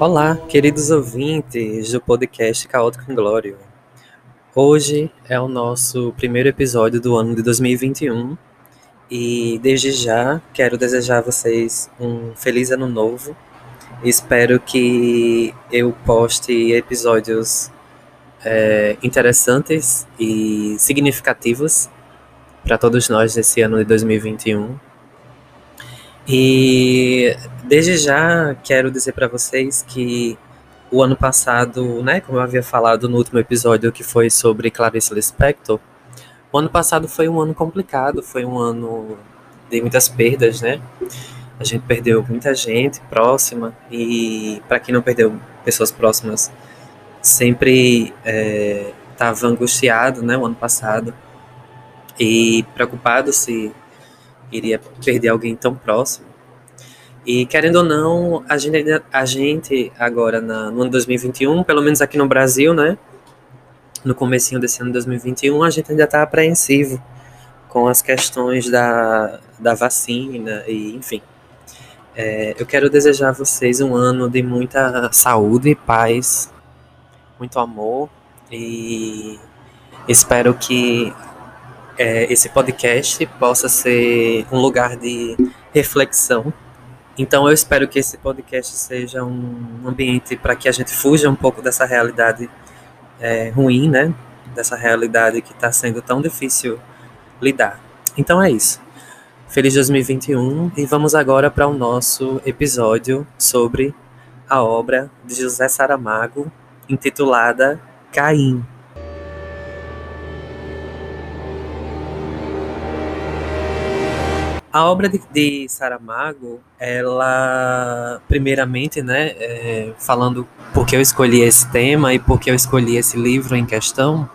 Olá, queridos ouvintes do podcast Caótico Inglório. Hoje é o nosso primeiro episódio do ano de 2021 e desde já quero desejar a vocês um feliz ano novo. Espero que eu poste episódios é, interessantes e significativos para todos nós nesse ano de 2021. E desde já quero dizer para vocês que o ano passado, né, como eu havia falado no último episódio que foi sobre Clarice Lispector, o ano passado foi um ano complicado, foi um ano de muitas perdas, né? A gente perdeu muita gente próxima e para quem não perdeu pessoas próximas, sempre estava é, angustiado, né, o ano passado e preocupado se iria perder alguém tão próximo. E querendo ou não, a gente, a gente agora na, no ano 2021, pelo menos aqui no Brasil, né? No comecinho desse ano 2021, a gente ainda está apreensivo com as questões da, da vacina e enfim. É, eu quero desejar a vocês um ano de muita saúde, paz, muito amor e espero que é, esse podcast possa ser um lugar de reflexão. Então eu espero que esse podcast seja um ambiente para que a gente fuja um pouco dessa realidade é, ruim, né? Dessa realidade que está sendo tão difícil lidar. Então é isso. Feliz 2021 e vamos agora para o nosso episódio sobre a obra de José Saramago, intitulada Caim. A obra de, de Saramago, ela, primeiramente, né, é, falando porque eu escolhi esse tema e porque eu escolhi esse livro em questão,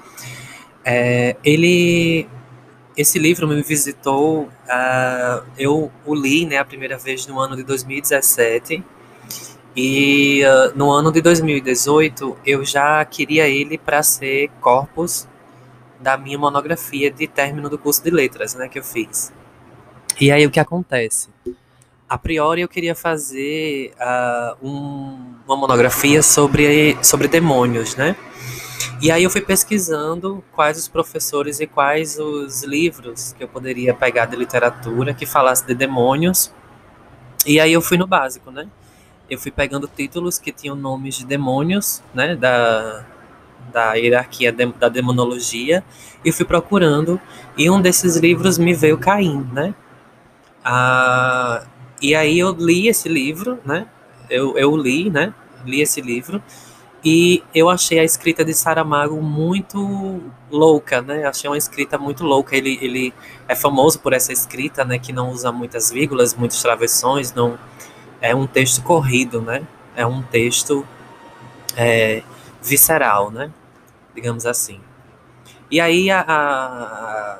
é, ele, esse livro me visitou, uh, eu o li, né, a primeira vez no ano de 2017 e uh, no ano de 2018 eu já queria ele para ser corpus da minha monografia de término do curso de letras, né, que eu fiz. E aí o que acontece? A priori eu queria fazer uh, um, uma monografia sobre, sobre demônios, né? E aí eu fui pesquisando quais os professores e quais os livros que eu poderia pegar de literatura que falasse de demônios. E aí eu fui no básico, né? Eu fui pegando títulos que tinham nomes de demônios, né? Da, da hierarquia de, da demonologia e fui procurando. E um desses livros me veio Caim, né? Ah, e aí eu li esse livro, né? Eu, eu li, né? Li esse livro e eu achei a escrita de Saramago muito louca, né? Achei uma escrita muito louca. Ele, ele é famoso por essa escrita, né? Que não usa muitas vírgulas, muitas travessões, não é um texto corrido, né? É um texto é, visceral, né? Digamos assim. E aí a, a,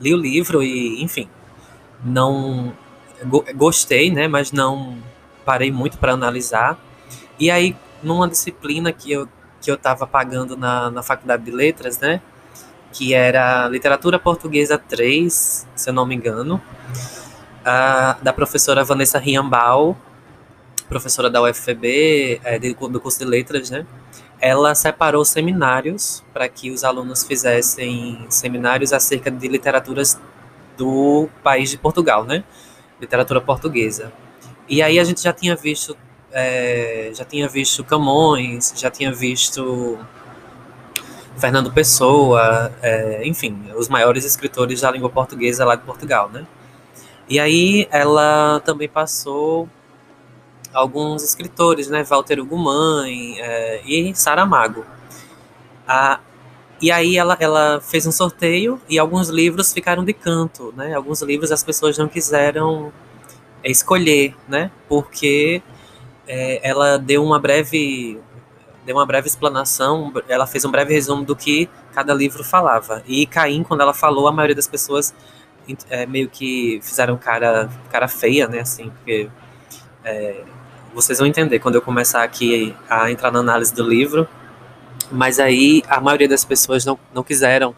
li o livro e, enfim, não gostei, né, mas não parei muito para analisar. E aí, numa disciplina que eu que eu estava pagando na, na faculdade de letras, né, que era literatura portuguesa 3, se eu não me engano, da professora Vanessa Riambal, professora da UFB, é, do curso de letras, né, ela separou seminários para que os alunos fizessem seminários acerca de literaturas do país de Portugal, né? Literatura portuguesa. E aí a gente já tinha visto, é, já tinha visto Camões, já tinha visto Fernando Pessoa, é, enfim, os maiores escritores da língua portuguesa lá de Portugal, né? E aí ela também passou alguns escritores, né? Walter Ugumãe é, e Saramago. A, e aí ela, ela fez um sorteio e alguns livros ficaram de canto, né? Alguns livros as pessoas não quiseram é, escolher, né? Porque é, ela deu uma breve deu uma breve explanação, ela fez um breve resumo do que cada livro falava. E Caim, quando ela falou, a maioria das pessoas é, meio que fizeram cara, cara feia, né? Assim, porque é, vocês vão entender quando eu começar aqui a entrar na análise do livro mas aí a maioria das pessoas não, não quiseram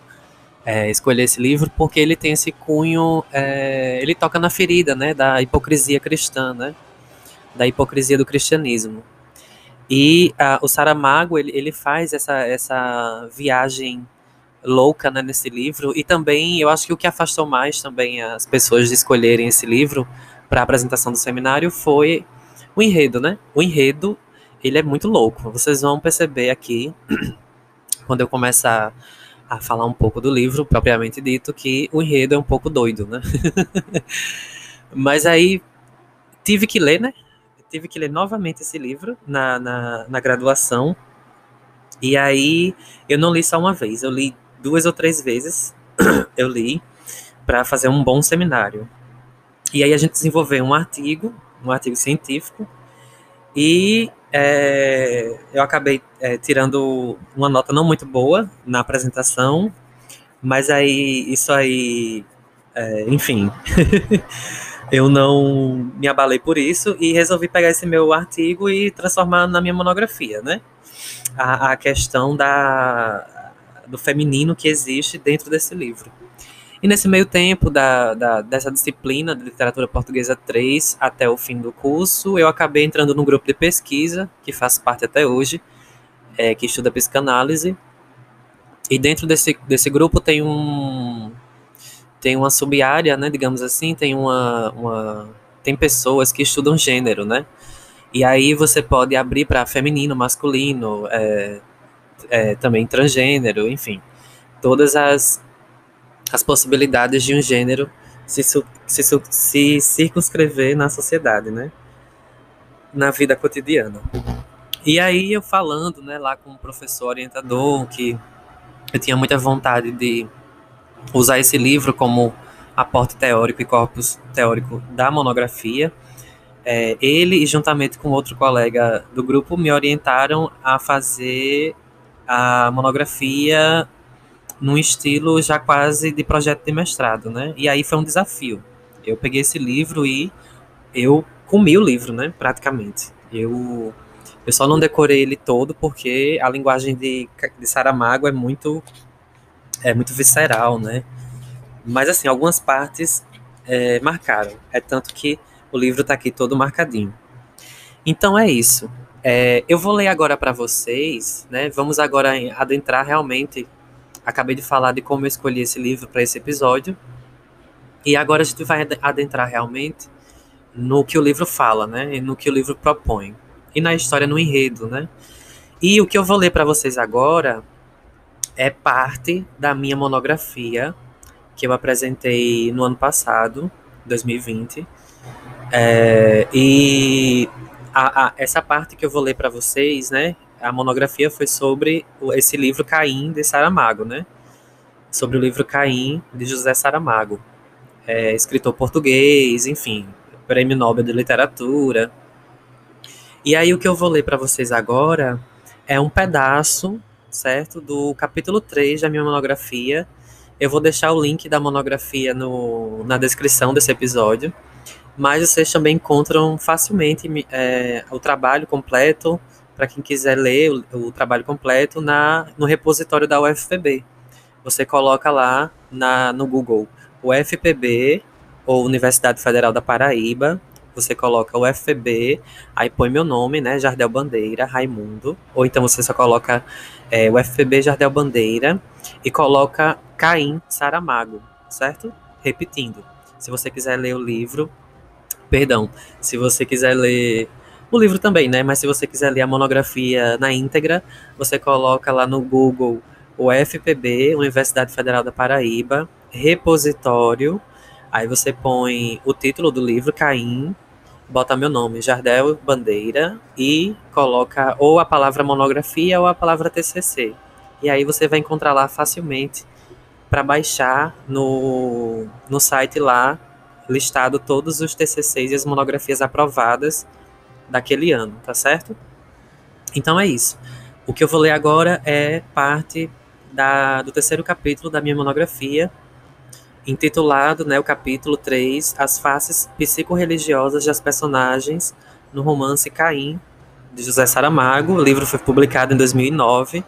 é, escolher esse livro porque ele tem esse cunho, é, ele toca na ferida, né, da hipocrisia cristã, né, da hipocrisia do cristianismo. E uh, o Saramago, ele, ele faz essa, essa viagem louca né, nesse livro, e também eu acho que o que afastou mais também as pessoas de escolherem esse livro para a apresentação do seminário foi o enredo, né? O enredo, ele é muito louco. Vocês vão perceber aqui, quando eu começar a falar um pouco do livro, propriamente dito, que o enredo é um pouco doido, né? Mas aí tive que ler, né? Tive que ler novamente esse livro na, na, na graduação. E aí eu não li só uma vez, eu li duas ou três vezes. eu li para fazer um bom seminário. E aí a gente desenvolveu um artigo, um artigo científico, e é, eu acabei é, tirando uma nota não muito boa na apresentação, mas aí isso aí, é, enfim, eu não me abalei por isso e resolvi pegar esse meu artigo e transformar na minha monografia, né? A, a questão da, do feminino que existe dentro desse livro. E nesse meio tempo da, da, dessa disciplina de literatura portuguesa 3 até o fim do curso, eu acabei entrando num grupo de pesquisa, que faço parte até hoje, é, que estuda psicanálise. E dentro desse, desse grupo tem um tem uma sub-área, né, digamos assim, tem uma, uma tem pessoas que estudam gênero, né? E aí você pode abrir para feminino, masculino, é, é, também transgênero, enfim, todas as as possibilidades de um gênero se, se, se circunscrever na sociedade, né? Na vida cotidiana. E aí eu falando, né, lá com o professor orientador, que eu tinha muita vontade de usar esse livro como aporte teórico e corpus teórico da monografia. É, ele e juntamente com outro colega do grupo me orientaram a fazer a monografia num estilo já quase de projeto de mestrado, né? E aí foi um desafio. Eu peguei esse livro e eu comi o livro, né? Praticamente. Eu, eu só não decorei ele todo porque a linguagem de, de Saramago é muito é muito visceral, né? Mas assim, algumas partes é, marcaram. É tanto que o livro está aqui todo marcadinho. Então é isso. É, eu vou ler agora para vocês, né? Vamos agora adentrar realmente acabei de falar de como eu escolhi esse livro para esse episódio. E agora a gente vai adentrar realmente no que o livro fala, né? E no que o livro propõe. E na história, no enredo, né? E o que eu vou ler para vocês agora é parte da minha monografia que eu apresentei no ano passado, 2020. É, e a, a, essa parte que eu vou ler para vocês, né? A monografia foi sobre esse livro Caim de Saramago, né? Sobre o livro Caim de José Saramago, é, escritor português, enfim, prêmio Nobel de Literatura. E aí o que eu vou ler para vocês agora é um pedaço, certo, do capítulo 3 da minha monografia. Eu vou deixar o link da monografia no, na descrição desse episódio, mas vocês também encontram facilmente é, o trabalho completo para quem quiser ler o, o, trabalho completo na, no repositório da UFPB. Você coloca lá na, no Google UFPB ou Universidade Federal da Paraíba, você coloca UFPB, aí põe meu nome, né, Jardel Bandeira, Raimundo, ou então você só coloca é, UFPB Jardel Bandeira e coloca Caim Saramago, certo? Repetindo. Se você quiser ler o livro, perdão, se você quiser ler o livro também, né? Mas se você quiser ler a monografia na íntegra, você coloca lá no Google o FPB, Universidade Federal da Paraíba, repositório. Aí você põe o título do livro, Caim, bota meu nome, Jardel Bandeira, e coloca ou a palavra monografia ou a palavra TCC. E aí você vai encontrar lá facilmente para baixar no, no site lá, listado todos os TCCs e as monografias aprovadas daquele ano, tá certo? Então é isso. O que eu vou ler agora é parte da, do terceiro capítulo da minha monografia, intitulado, né, o capítulo 3, As Faces Psicorreligiosas das Personagens no romance Caim, de José Saramago. O livro foi publicado em 2009.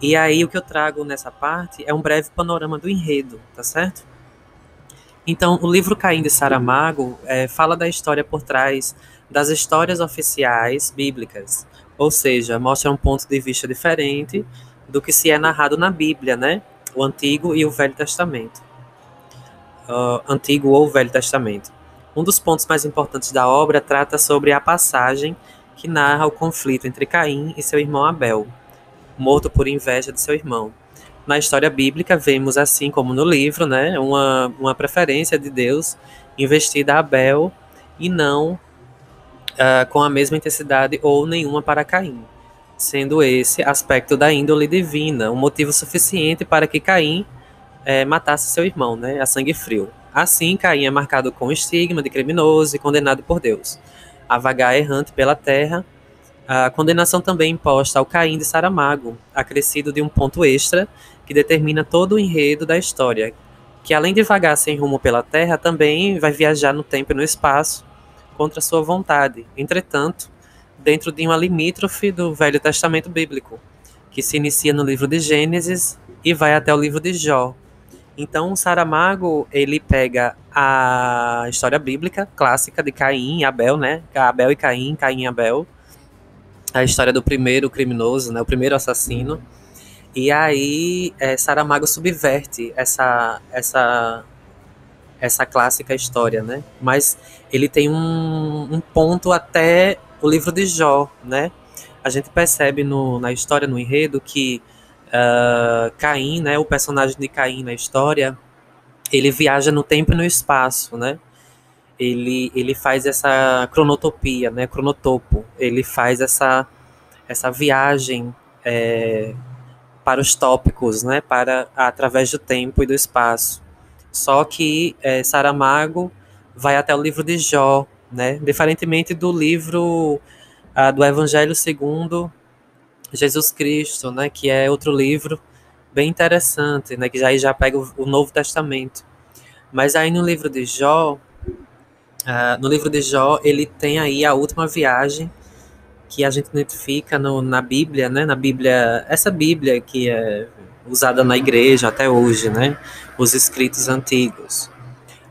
E aí o que eu trago nessa parte é um breve panorama do enredo, tá certo? Então, o livro Caim de Saramago é, fala da história por trás das histórias oficiais bíblicas, ou seja, mostra um ponto de vista diferente do que se é narrado na Bíblia, né? O Antigo e o Velho Testamento. Uh, Antigo ou Velho Testamento. Um dos pontos mais importantes da obra trata sobre a passagem que narra o conflito entre Caim e seu irmão Abel, morto por inveja de seu irmão. Na história bíblica, vemos, assim como no livro, né, uma, uma preferência de Deus investida a Abel e não uh, com a mesma intensidade ou nenhuma para Caim, sendo esse aspecto da índole divina um motivo suficiente para que Caim uh, matasse seu irmão, né, a sangue frio. Assim, Caim é marcado com o estigma de criminoso e condenado por Deus. A vagar errante pela terra, a condenação também imposta ao Caim de Saramago, acrescido de um ponto extra que determina todo o enredo da história, que além de vagar sem rumo pela terra, também vai viajar no tempo e no espaço contra sua vontade. Entretanto, dentro de uma limítrofe do Velho Testamento bíblico, que se inicia no livro de Gênesis e vai até o livro de Jó, então, Saramago, ele pega a história bíblica clássica de Caim e Abel, né? Abel e Caim, Caim e Abel. A história do primeiro criminoso, né? O primeiro assassino. E aí, é, Saramago subverte essa, essa, essa clássica história, né? Mas ele tem um, um ponto até o livro de Jó, né? A gente percebe no, na história, no enredo, que uh, Caim, né, o personagem de Caim na história, ele viaja no tempo e no espaço, né? Ele, ele faz essa cronotopia, né, cronotopo. Ele faz essa, essa viagem é, para os tópicos, né, para através do tempo e do espaço. Só que é, Saramago vai até o livro de Jó, né, diferentemente do livro uh, do Evangelho segundo Jesus Cristo, né, que é outro livro bem interessante, né, que já, já pega o, o Novo Testamento. Mas aí no livro de Jó, uh, no livro de Jó, ele tem aí a última viagem que a gente identifica no, na Bíblia, né, na Bíblia, essa Bíblia que é usada na igreja até hoje, né, os escritos antigos.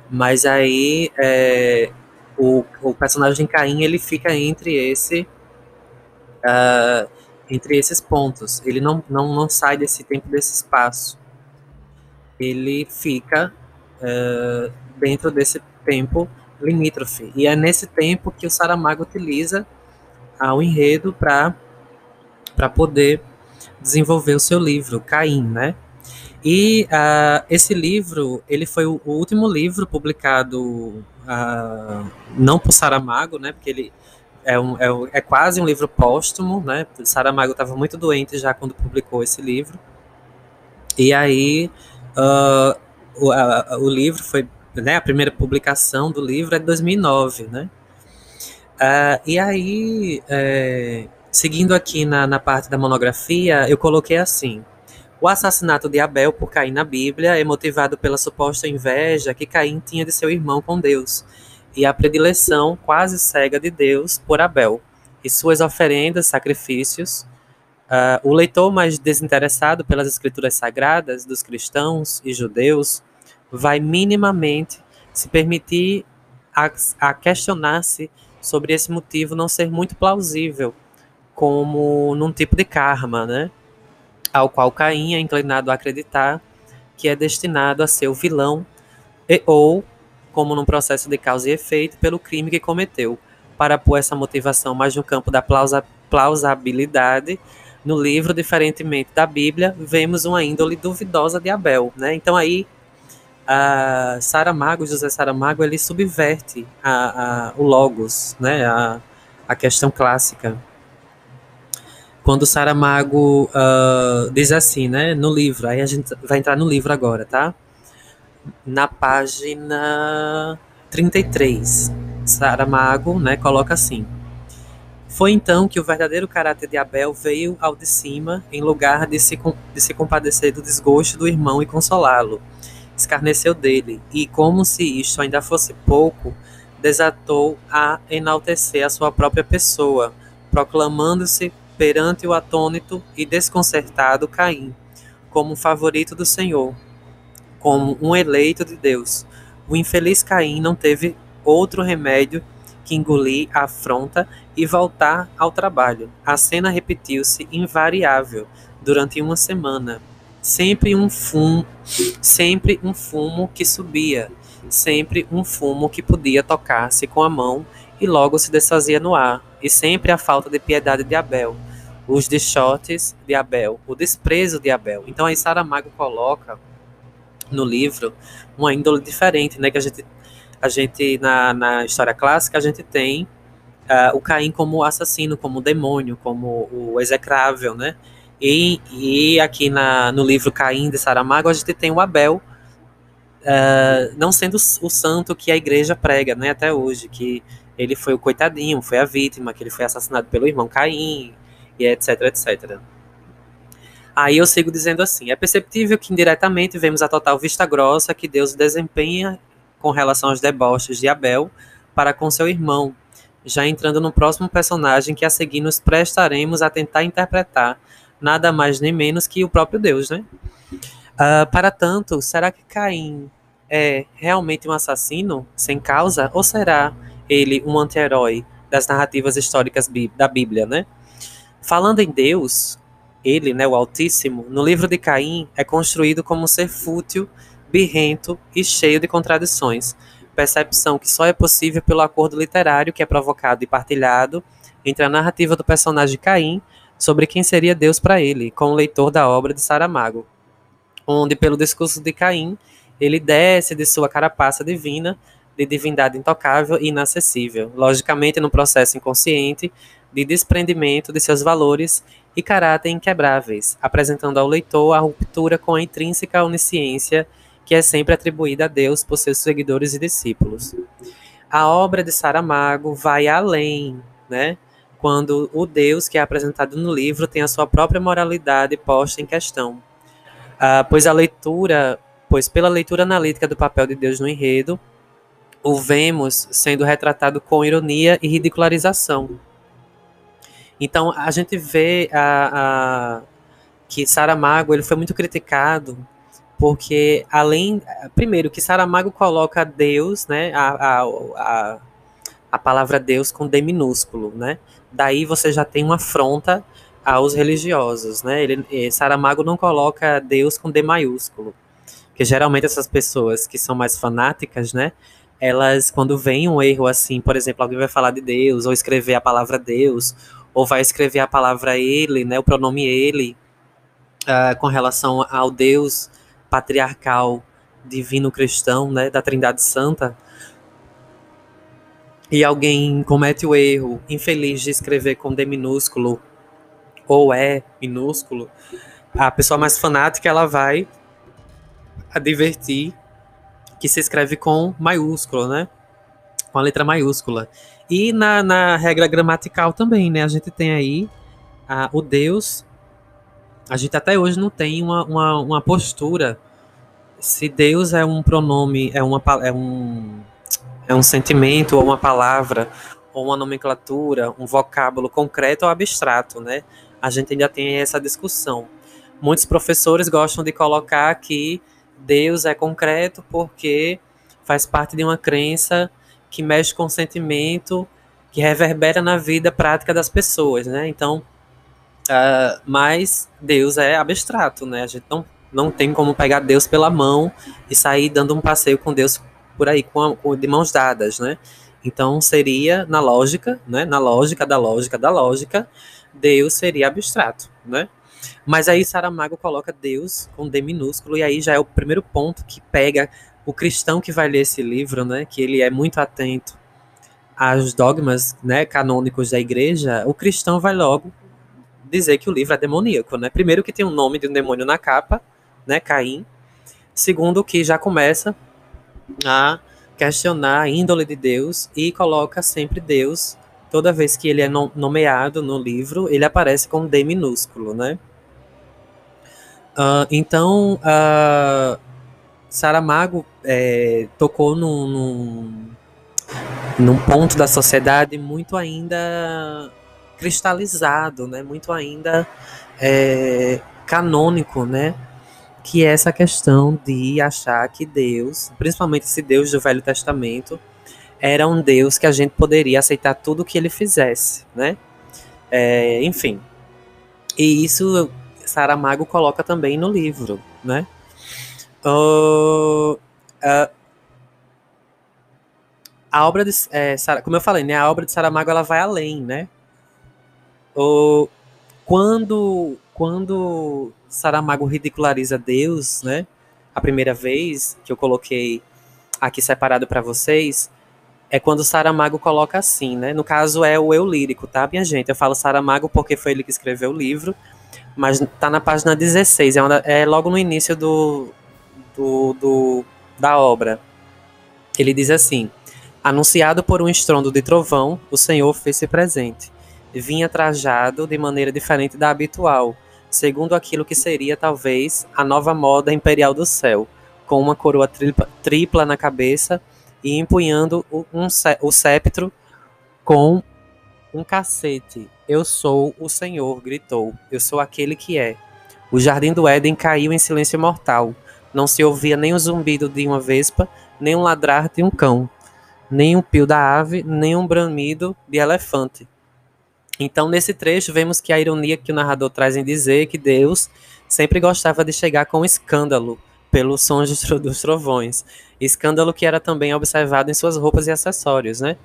Mas aí é, o, o personagem Caim ele fica entre esse uh, entre esses pontos. Ele não, não, não sai desse tempo, desse espaço. Ele fica uh, dentro desse tempo limítrofe. E é nesse tempo que o Saramago utiliza o enredo para poder desenvolver o seu livro, Caim, né? E uh, esse livro, ele foi o, último livro publicado uh, não por Saramago, né? Porque ele, é, um, é, é quase um livro póstumo, né? Saramago estava muito doente já quando publicou esse livro. E aí uh, o, o livro foi, né? A primeira publicação do livro é de 2009, né? E aí, é, seguindo aqui na, na parte da monografia, eu coloquei assim: o assassinato de Abel por Caim na Bíblia é motivado pela suposta inveja que Caim tinha de seu irmão com Deus e a predileção quase cega de Deus por Abel e suas oferendas, sacrifícios. Uh, o leitor mais desinteressado pelas escrituras sagradas dos cristãos e judeus vai minimamente se permitir a, a questionar-se sobre esse motivo não ser muito plausível, como num tipo de karma, né? Ao qual Caim é inclinado a acreditar que é destinado a ser o vilão e, ou como num processo de causa e efeito, pelo crime que cometeu. Para pôr essa motivação mais no campo da plausa, plausibilidade, no livro, diferentemente da Bíblia, vemos uma índole duvidosa de Abel. Né? Então aí, a Saramago, José Saramago, ele subverte a, a, o logos, né? a, a questão clássica. Quando Saramago uh, diz assim, né, no livro, aí a gente vai entrar no livro agora, tá? na página 33, Saramago né, coloca assim: Foi então que o verdadeiro caráter de Abel veio ao de cima, em lugar de se, de se compadecer do desgosto do irmão e consolá-lo. Escarneceu dele, e, como se isto ainda fosse pouco, desatou a enaltecer a sua própria pessoa, proclamando-se perante o atônito e desconcertado Caim, como favorito do Senhor, como um eleito de Deus. O infeliz Caim não teve outro remédio que engolir a afronta e voltar ao trabalho. A cena repetiu-se invariável durante uma semana. Sempre um fumo, sempre um fumo que subia, sempre um fumo que podia tocar-se com a mão e logo se desfazia no ar, e sempre a falta de piedade de Abel, os dichotes de Abel, o desprezo de Abel. Então aí Saramago coloca no livro uma índole diferente, né, que a gente a gente na, na história clássica a gente tem uh, o Caim como assassino, como demônio, como o execrável, né? E, e aqui na, no livro Caim de Saramago a gente tem o Abel uh, não sendo o santo que a igreja prega, né, até hoje, que ele foi o coitadinho, foi a vítima, que ele foi assassinado pelo irmão Caim, e etc, etc. Aí eu sigo dizendo assim: é perceptível que indiretamente vemos a total vista grossa que Deus desempenha com relação aos deboches de Abel para com seu irmão, já entrando no próximo personagem que a seguir nos prestaremos a tentar interpretar, nada mais nem menos que o próprio Deus, né? Uh, para tanto, será que Caim é realmente um assassino sem causa ou será ele um anti-herói das narrativas históricas da Bíblia, né? Falando em Deus, ele, né, o Altíssimo, no livro de Caim é construído como um ser fútil, birrento e cheio de contradições, percepção que só é possível pelo acordo literário que é provocado e partilhado entre a narrativa do personagem Caim sobre quem seria Deus para ele, com o leitor da obra de Saramago, onde pelo discurso de Caim ele desce de sua carapaça divina de divindade intocável e inacessível, logicamente no processo inconsciente de desprendimento de seus valores e caráter inquebráveis, apresentando ao leitor a ruptura com a intrínseca onisciência que é sempre atribuída a Deus por seus seguidores e discípulos. A obra de Saramago vai além, né? Quando o Deus que é apresentado no livro tem a sua própria moralidade posta em questão. Ah, pois a leitura, pois pela leitura analítica do papel de Deus no enredo, o vemos sendo retratado com ironia e ridicularização. Então a gente vê a, a, que Saramago ele foi muito criticado porque além primeiro que Saramago coloca Deus, né, a, a, a, a palavra Deus com D minúsculo, né? Daí você já tem uma afronta aos religiosos, né? Ele, Saramago não coloca Deus com D maiúsculo, que geralmente essas pessoas que são mais fanáticas, né? elas, quando vem um erro assim, por exemplo, alguém vai falar de Deus, ou escrever a palavra Deus, ou vai escrever a palavra ele, né, o pronome ele, uh, com relação ao Deus patriarcal, divino cristão, né, da Trindade Santa, e alguém comete o erro infeliz de escrever com D minúsculo ou é minúsculo, a pessoa mais fanática ela vai advertir que se escreve com maiúsculo, né? Com a letra maiúscula. E na, na regra gramatical também, né? A gente tem aí a, o Deus. A gente até hoje não tem uma, uma, uma postura. Se Deus é um pronome, é, uma, é, um, é um sentimento ou uma palavra, ou uma nomenclatura, um vocábulo concreto ou abstrato, né? A gente ainda tem essa discussão. Muitos professores gostam de colocar que Deus é concreto porque faz parte de uma crença que mexe com o sentimento, que reverbera na vida prática das pessoas, né? Então, uh, mas Deus é abstrato, né? A gente não, não tem como pegar Deus pela mão e sair dando um passeio com Deus por aí com, a, com de mãos dadas, né? Então seria na lógica, né? Na lógica da lógica da lógica, Deus seria abstrato, né? Mas aí Saramago coloca Deus com D minúsculo, e aí já é o primeiro ponto que pega o cristão que vai ler esse livro, né? Que ele é muito atento aos dogmas né, canônicos da igreja, o cristão vai logo dizer que o livro é demoníaco, né? Primeiro que tem o um nome de um demônio na capa, né, Caim. Segundo que já começa a questionar a índole de Deus e coloca sempre Deus, toda vez que ele é nomeado no livro, ele aparece com D minúsculo, né? Uh, então, uh, Saramago é, tocou num, num, num, ponto da sociedade muito ainda cristalizado, né? muito ainda é, canônico, né? que é essa questão de achar que Deus, principalmente esse Deus do Velho Testamento, era um Deus que a gente poderia aceitar tudo que ele fizesse, né? É, enfim. E isso Saramago coloca também no livro, né? Uh, a obra de, é, como eu falei, né, a obra de Saramago ela vai além, né? Uh, quando quando Saramago ridiculariza Deus, né? A primeira vez que eu coloquei aqui separado para vocês, é quando Saramago coloca assim, né? No caso é o eu lírico, tá, minha gente? Eu falo Saramago porque foi ele que escreveu o livro, mas tá na página 16, é, uma, é logo no início do, do, do, da obra. Ele diz assim: Anunciado por um estrondo de trovão, o Senhor fez-se presente. Vinha trajado de maneira diferente da habitual, segundo aquilo que seria talvez a nova moda imperial do céu, com uma coroa tripla, tripla na cabeça e empunhando um, o sceptro com um cacete. Eu sou o Senhor, gritou. Eu sou aquele que é. O jardim do Éden caiu em silêncio mortal. Não se ouvia nem o zumbido de uma vespa, nem o ladrar de um cão, nem um pio da ave, nem um bramido de elefante. Então, nesse trecho, vemos que a ironia que o narrador traz em dizer que Deus sempre gostava de chegar com escândalo pelos sons dos trovões. Escândalo que era também observado em suas roupas e acessórios, né?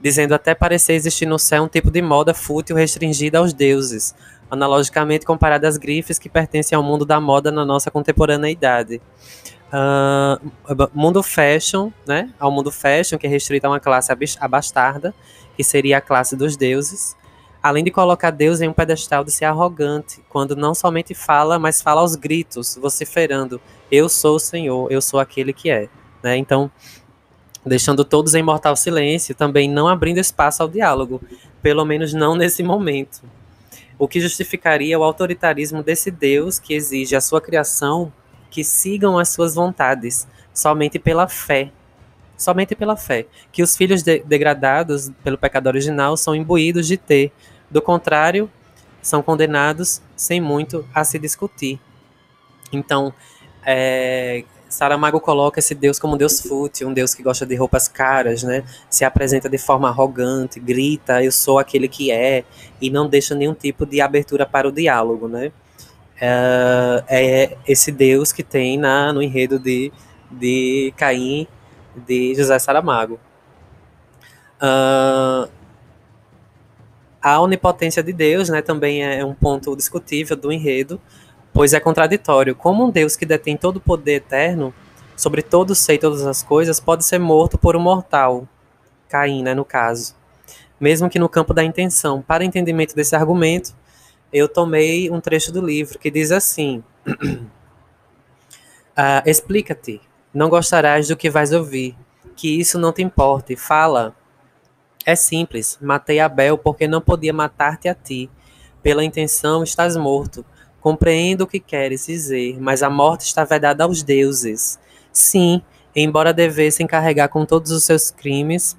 Dizendo até parecer existir no céu um tipo de moda fútil restringida aos deuses, analogicamente comparada às grifes que pertencem ao mundo da moda na nossa contemporaneidade. Uh, mundo fashion, né? Ao mundo fashion, que é restrito a uma classe abastarda, que seria a classe dos deuses, além de colocar Deus em um pedestal de ser arrogante, quando não somente fala, mas fala aos gritos, vociferando: Eu sou o Senhor, eu sou aquele que é. Né? Então, deixando todos em mortal silêncio, também não abrindo espaço ao diálogo, pelo menos não nesse momento. O que justificaria o autoritarismo desse Deus que exige a sua criação que sigam as suas vontades, somente pela fé. Somente pela fé. Que os filhos de degradados pelo pecado original são imbuídos de ter. Do contrário, são condenados sem muito a se discutir. Então, é, Saramago coloca esse Deus como um Deus fútil, um Deus que gosta de roupas caras, né? Se apresenta de forma arrogante, grita, eu sou aquele que é, e não deixa nenhum tipo de abertura para o diálogo, né? É, é esse Deus que tem na, no enredo de, de Caim, de José Saramago. Uh, a onipotência de Deus, né, também é um ponto discutível do enredo, pois é contraditório. Como um Deus que detém todo o poder eterno sobre todo ser e todas as coisas pode ser morto por um mortal, Caim, né, no caso. Mesmo que no campo da intenção. Para entendimento desse argumento, eu tomei um trecho do livro que diz assim: uh, Explica-te, não gostarás do que vais ouvir, que isso não te importe. Fala. É simples. Matei Abel porque não podia matar-te a ti. Pela intenção estás morto Compreendo o que queres dizer, mas a morte está vedada aos deuses. Sim, embora devessem carregar com todos os seus crimes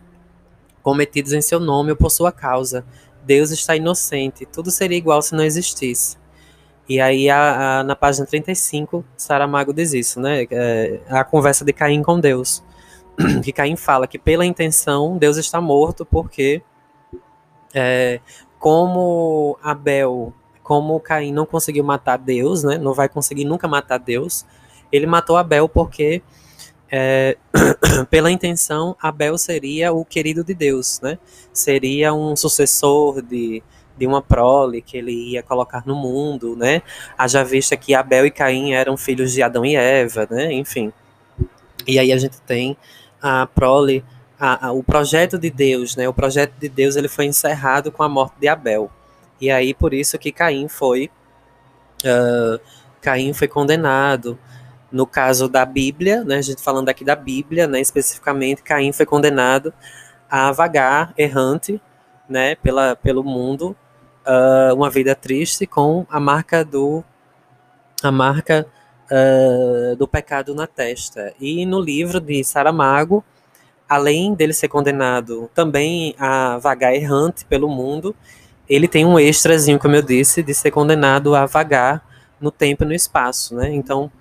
cometidos em seu nome ou por sua causa. Deus está inocente, tudo seria igual se não existisse. E aí, a, a, na página 35, Saramago diz isso, né? É, a conversa de Caim com Deus. Que Caim fala que, pela intenção, Deus está morto, porque, é, como Abel como Caim não conseguiu matar Deus, né? Não vai conseguir nunca matar Deus. Ele matou Abel porque, é, pela intenção, Abel seria o querido de Deus, né? Seria um sucessor de, de uma prole que ele ia colocar no mundo, né? Haja vista que Abel e Caim eram filhos de Adão e Eva, né? Enfim. E aí a gente tem a prole, a, a, o projeto de Deus, né? O projeto de Deus ele foi encerrado com a morte de Abel. E aí por isso que Caim foi uh, Caim foi condenado. No caso da Bíblia, né, a gente falando aqui da Bíblia, né, especificamente, Caim foi condenado a vagar errante, né, pela, pelo mundo, uh, uma vida triste com a marca do a marca uh, do pecado na testa. E no livro de Saramago, além dele ser condenado também a vagar errante pelo mundo, ele tem um extrazinho, como eu disse, de ser condenado a vagar no tempo e no espaço, né? Então,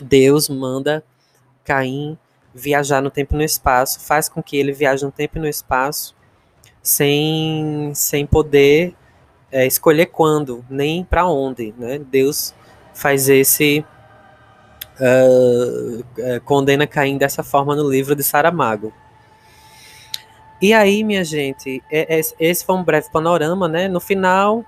Deus manda Caim viajar no tempo e no espaço, faz com que ele viaje no tempo e no espaço sem, sem poder é, escolher quando, nem para onde. Né? Deus faz esse. Uh, condena Caim dessa forma no livro de Saramago. E aí, minha gente, é, é, esse foi um breve panorama, né? No final,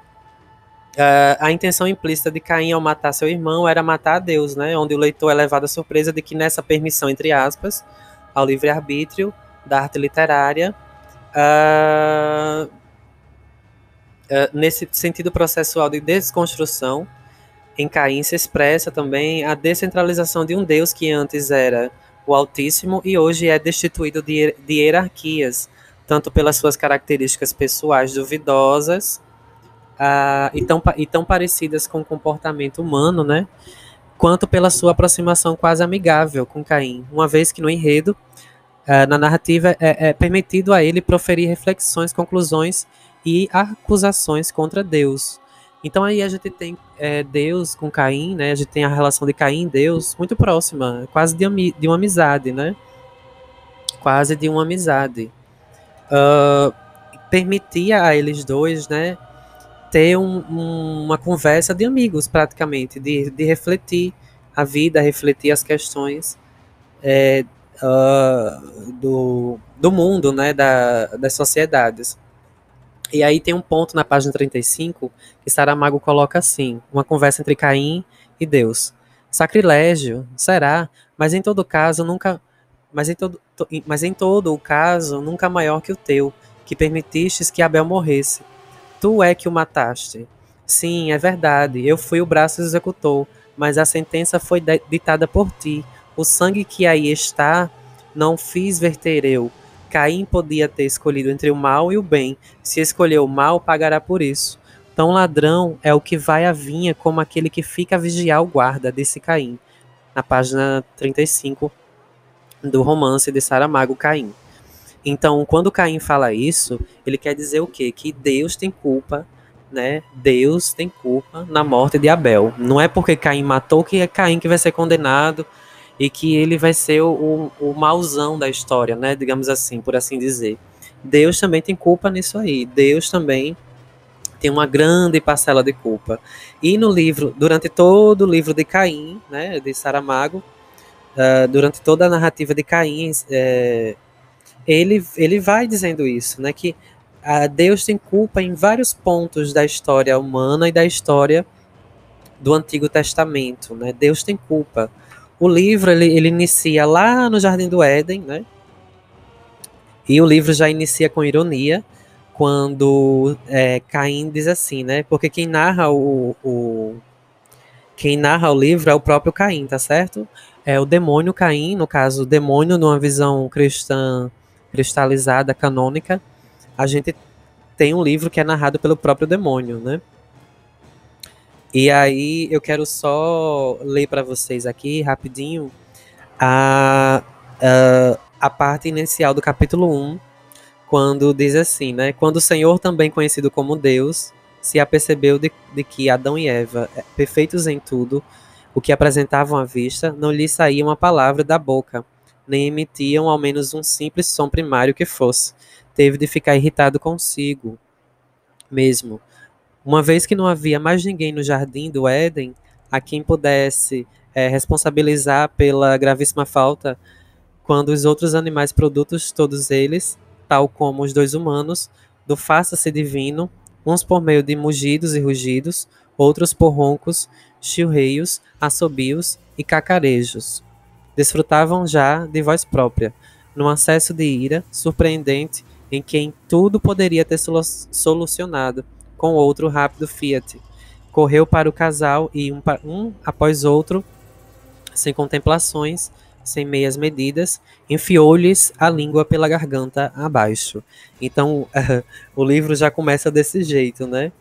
Uh, a intenção implícita de Caim ao matar seu irmão era matar a Deus, né? Onde o leitor é levado à surpresa de que nessa permissão, entre aspas, ao livre-arbítrio da arte literária, uh, uh, nesse sentido processual de desconstrução, em Caim se expressa também a descentralização de um Deus que antes era o Altíssimo e hoje é destituído de, de hierarquias, tanto pelas suas características pessoais duvidosas uh, e, tão, e tão parecidas com o comportamento humano, né? Quanto pela sua aproximação quase amigável com Caim, uma vez que no enredo, uh, na narrativa, é, é permitido a ele proferir reflexões, conclusões e acusações contra Deus. Então aí a gente tem é, Deus com Caim, né? A gente tem a relação de Caim e Deus muito próxima, quase de, de uma amizade, né? Quase de uma amizade. Uh, permitia a eles dois, né? ter um, um, uma conversa de amigos, praticamente, de, de refletir a vida, refletir as questões é, uh, do, do mundo, né, da, das sociedades. E aí tem um ponto na página 35 que Saramago coloca assim: uma conversa entre Caim e Deus. Sacrilégio, será? Mas em todo caso, nunca. Mas em todo, mas em todo o caso, nunca maior que o teu, que permitistes que Abel morresse Tu é que o mataste. Sim, é verdade. Eu fui o braço executor, mas a sentença foi ditada por ti. O sangue que aí está, não fiz verter eu. Caim podia ter escolhido entre o mal e o bem. Se escolheu o mal, pagará por isso. Tão ladrão é o que vai à vinha como aquele que fica a vigiar o guarda, disse Caim, na página 35 do romance de Saramago Caim. Então, quando Caim fala isso, ele quer dizer o quê? Que Deus tem culpa, né? Deus tem culpa na morte de Abel. Não é porque Caim matou que é Caim que vai ser condenado e que ele vai ser o, o, o mauzão da história, né? Digamos assim, por assim dizer. Deus também tem culpa nisso aí. Deus também tem uma grande parcela de culpa. E no livro, durante todo o livro de Caim, né, de Saramago, uh, durante toda a narrativa de Caim, é, ele, ele vai dizendo isso, né? Que a Deus tem culpa em vários pontos da história humana e da história do Antigo Testamento, né? Deus tem culpa. O livro ele, ele inicia lá no Jardim do Éden, né? E o livro já inicia com ironia, quando é, Caim diz assim, né? Porque quem narra o, o, quem narra o livro é o próprio Caim, tá certo? É o demônio Caim, no caso, o demônio numa visão cristã cristalizada, canônica, a gente tem um livro que é narrado pelo próprio demônio, né? E aí eu quero só ler para vocês aqui rapidinho a, a, a parte inicial do capítulo 1, quando diz assim, né? Quando o Senhor, também conhecido como Deus, se apercebeu de, de que Adão e Eva, é, perfeitos em tudo, o que apresentavam à vista, não lhe saía uma palavra da boca, nem emitiam ao menos um simples som primário que fosse. Teve de ficar irritado consigo mesmo. Uma vez que não havia mais ninguém no jardim do Éden a quem pudesse é, responsabilizar pela gravíssima falta, quando os outros animais produtos, todos eles, tal como os dois humanos, do faça-se divino, uns por meio de mugidos e rugidos, outros por roncos, chilreios, assobios e cacarejos desfrutavam já de voz própria, num acesso de ira surpreendente em quem tudo poderia ter solucionado com outro rápido Fiat. Correu para o casal e, um, um após outro, sem contemplações, sem meias medidas, enfiou-lhes a língua pela garganta abaixo. Então, o livro já começa desse jeito, né?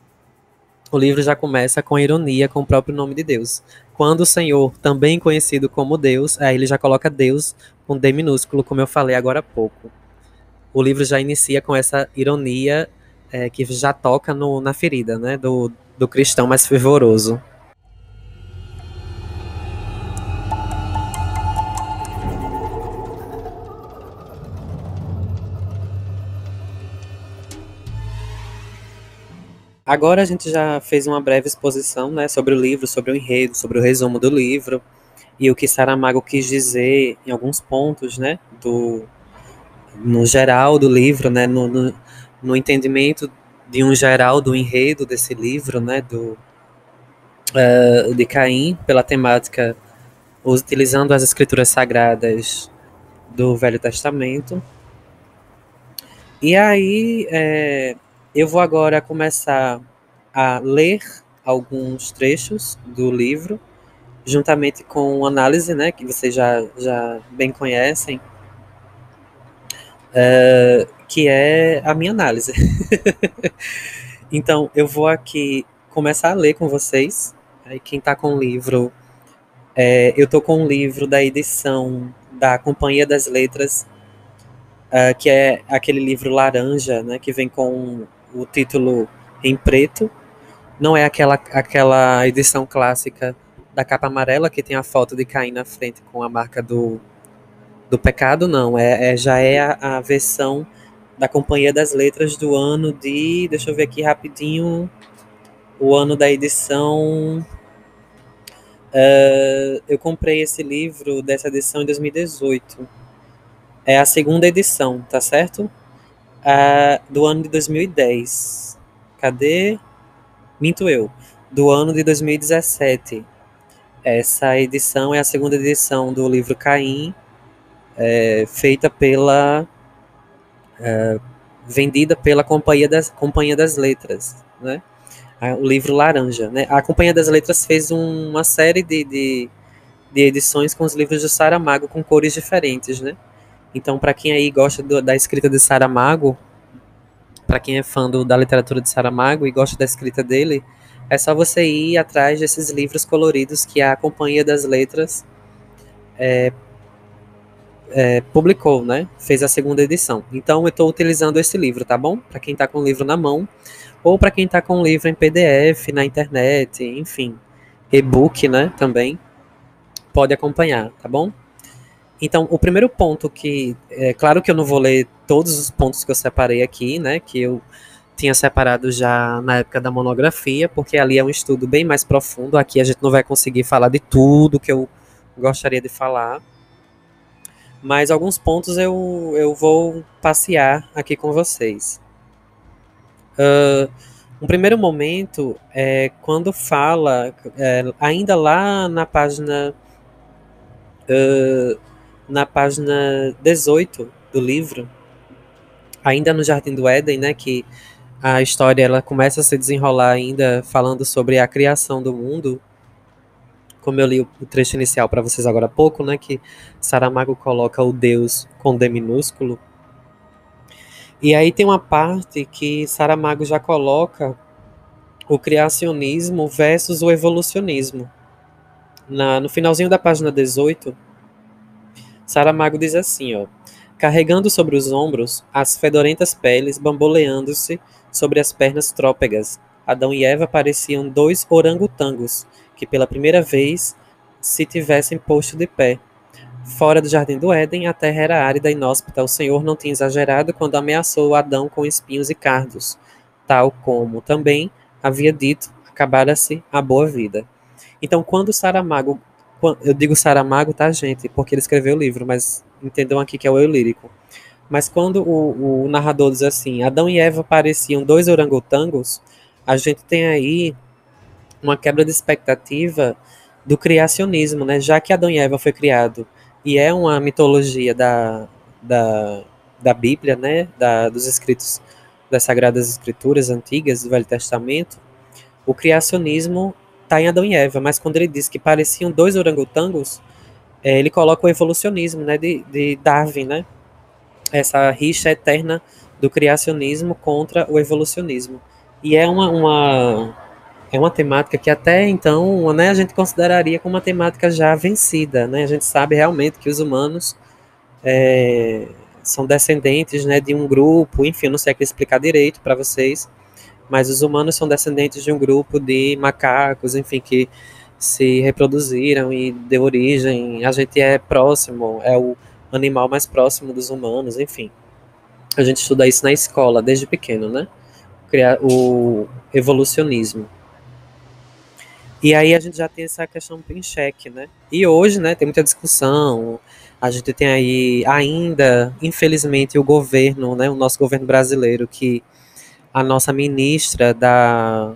O livro já começa com ironia com o próprio nome de Deus. Quando o Senhor, também conhecido como Deus, aí ele já coloca Deus com D minúsculo, como eu falei agora há pouco. O livro já inicia com essa ironia é, que já toca no, na ferida, né, do, do cristão mais fervoroso. Agora a gente já fez uma breve exposição né, sobre o livro, sobre o enredo, sobre o resumo do livro e o que Saramago quis dizer em alguns pontos, né, do, no geral do livro, né, no, no, no entendimento de um geral do enredo desse livro, né, do, uh, de Caim, pela temática utilizando as escrituras sagradas do Velho Testamento. E aí é, eu vou agora começar a ler alguns trechos do livro, juntamente com análise, né, que vocês já, já bem conhecem, é, que é a minha análise. então, eu vou aqui começar a ler com vocês. Aí, quem está com o livro, é, eu estou com um livro da edição da Companhia das Letras, uh, que é aquele livro laranja, né, que vem com o título em preto. Não é aquela, aquela edição clássica da capa amarela que tem a foto de Caim na frente com a marca do, do pecado, não. É, é já é a, a, versão da Companhia das Letras do ano de. Deixa eu ver aqui rapidinho. O ano da edição Uh, eu comprei esse livro dessa edição em 2018. É a segunda edição, tá certo? Uh, do ano de 2010. Cadê? Minto eu. Do ano de 2017. Essa edição é a segunda edição do livro Caim, é, feita pela. É, vendida pela Companhia das, Companhia das Letras, né? o livro Laranja. Né? A Companhia das Letras fez um, uma série de, de, de, edições com os livros de Saramago com cores diferentes. Né? Então, para quem aí gosta do, da escrita de Saramago, para quem é fã do, da literatura de Saramago e gosta da escrita dele, é só você ir atrás desses livros coloridos que a Companhia das Letras é, é, publicou, né? Fez a segunda edição. Então eu estou utilizando esse livro, tá bom? Para quem está com o livro na mão, ou para quem está com o livro em PDF, na internet, enfim, e-book, né, também, pode acompanhar, tá bom? Então, o primeiro ponto que, é claro que eu não vou ler todos os pontos que eu separei aqui, né, que eu tinha separado já na época da monografia, porque ali é um estudo bem mais profundo, aqui a gente não vai conseguir falar de tudo que eu gostaria de falar, mas alguns pontos eu, eu vou passear aqui com vocês. Uh, um primeiro momento é quando fala, é, ainda lá na página uh, na página 18 do livro, ainda no Jardim do Éden, né, que a história ela começa a se desenrolar ainda falando sobre a criação do mundo, como eu li o trecho inicial para vocês agora há pouco, né, que Saramago coloca o Deus com D minúsculo, e aí tem uma parte que Saramago já coloca o criacionismo versus o evolucionismo. Na, no finalzinho da página 18, Saramago diz assim, ó, carregando sobre os ombros as fedorentas peles bamboleando-se sobre as pernas trópegas, Adão e Eva pareciam dois orangotangos que pela primeira vez se tivessem posto de pé, Fora do jardim do Éden, a terra era árida e inóspita. O Senhor não tinha exagerado quando ameaçou Adão com espinhos e cardos, tal como também havia dito, acabara-se a boa vida. Então, quando Saramago, eu digo Saramago, tá, gente, porque ele escreveu o livro, mas entendam aqui que é o eu lírico. Mas quando o, o narrador diz assim, Adão e Eva pareciam dois orangotangos, a gente tem aí uma quebra de expectativa do criacionismo, né? Já que Adão e Eva foi criado e é uma mitologia da, da, da Bíblia, né, da, dos escritos das Sagradas Escrituras antigas do Velho Testamento, o criacionismo está em Adão e Eva, mas quando ele diz que pareciam dois orangotangos, é, ele coloca o evolucionismo, né, de, de Darwin, né, essa rixa eterna do criacionismo contra o evolucionismo. E é uma, uma é uma temática que até então né, a gente consideraria como uma temática já vencida. Né? A gente sabe realmente que os humanos é, são descendentes né, de um grupo, enfim, não sei explicar direito para vocês, mas os humanos são descendentes de um grupo de macacos, enfim, que se reproduziram e deu origem. A gente é próximo, é o animal mais próximo dos humanos, enfim. A gente estuda isso na escola desde pequeno, né? O, evolucionismo. E aí a gente já tem essa questão em xeque, né? E hoje, né, tem muita discussão. A gente tem aí ainda, infelizmente, o governo, né, o nosso governo brasileiro, que a nossa ministra da,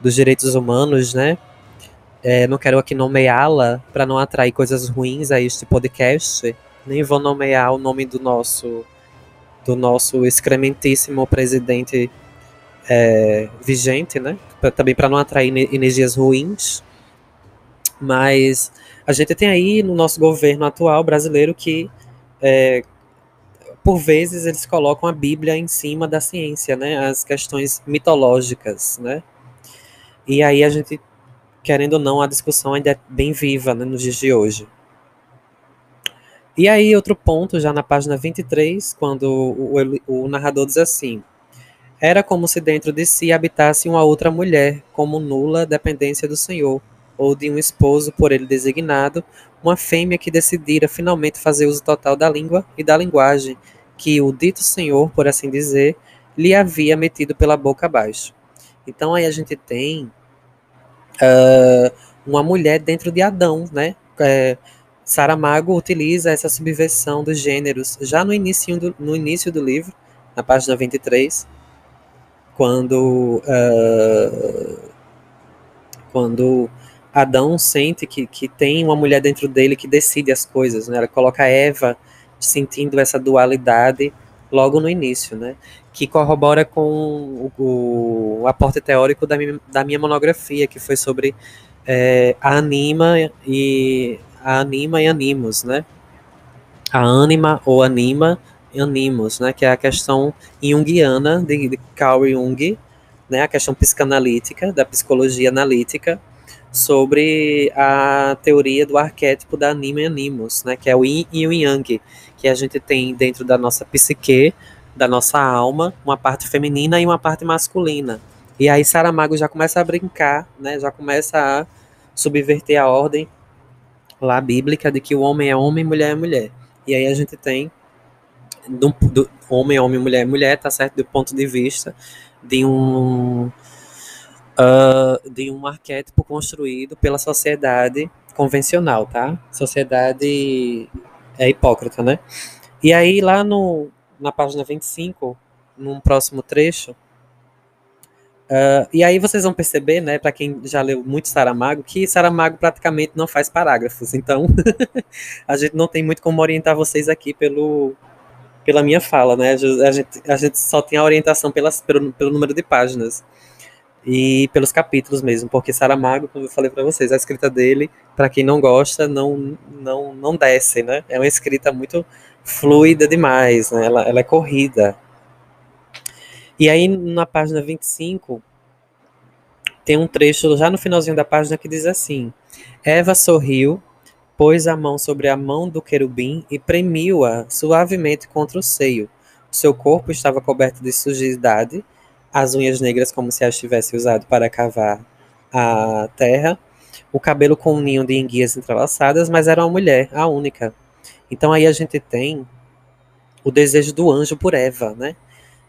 dos direitos humanos, né, é, não quero aqui nomeá-la para não atrair coisas ruins a este podcast. Nem vou nomear o nome do nosso do nosso excrementíssimo presidente é, vigente, né? Pra, também para não atrair energias ruins. Mas a gente tem aí no nosso governo atual brasileiro que, é, por vezes, eles colocam a Bíblia em cima da ciência, né? As questões mitológicas, né? E aí a gente, querendo ou não, a discussão ainda é bem viva né, nos dias de hoje. E aí, outro ponto, já na página 23, quando o, o, o narrador diz assim: Era como se dentro de si habitasse uma outra mulher, como nula dependência do Senhor, ou de um esposo por ele designado, uma fêmea que decidira finalmente fazer uso total da língua e da linguagem, que o dito Senhor, por assim dizer, lhe havia metido pela boca abaixo. Então aí a gente tem uh, uma mulher dentro de Adão, né? É, Saramago utiliza essa subversão dos gêneros já no início do, no início do livro, na página 23, quando, uh, quando Adão sente que, que tem uma mulher dentro dele que decide as coisas. Né? Ela coloca Eva sentindo essa dualidade logo no início, né? que corrobora com o, o aporte teórico da minha, da minha monografia, que foi sobre é, a anima e a anima e animos, né? A ânima ou anima e animos, né? Que é a questão junguiana de, de Carl Jung, né? A questão psicanalítica, da psicologia analítica, sobre a teoria do arquétipo da anima e animos, né? Que é o yin e o yang, que a gente tem dentro da nossa psique, da nossa alma, uma parte feminina e uma parte masculina. E aí Saramago já começa a brincar, né? Já começa a subverter a ordem lá bíblica de que o homem é homem, mulher é mulher. E aí a gente tem do, do homem, homem, mulher, mulher, tá certo? Do ponto de vista de um uh, de um arquétipo construído pela sociedade convencional, tá? Sociedade é hipócrita, né? E aí lá no na página 25, num próximo trecho, Uh, e aí vocês vão perceber, né, para quem já leu muito Saramago, que Saramago praticamente não faz parágrafos. Então, a gente não tem muito como orientar vocês aqui pelo, pela minha fala, né? A gente, a gente só tem a orientação pelas, pelo, pelo número de páginas e pelos capítulos mesmo, porque Saramago, como eu falei para vocês, a escrita dele, para quem não gosta, não, não, não desce, né? É uma escrita muito fluida demais, né? Ela, ela é corrida. E aí, na página 25, tem um trecho já no finalzinho da página que diz assim: Eva sorriu, pôs a mão sobre a mão do querubim e premiu-a suavemente contra o seio. Seu corpo estava coberto de sujidade, as unhas negras como se as tivesse usado para cavar a terra, o cabelo com um ninho de enguias entrelaçadas, mas era uma mulher, a única. Então aí a gente tem o desejo do anjo por Eva, né?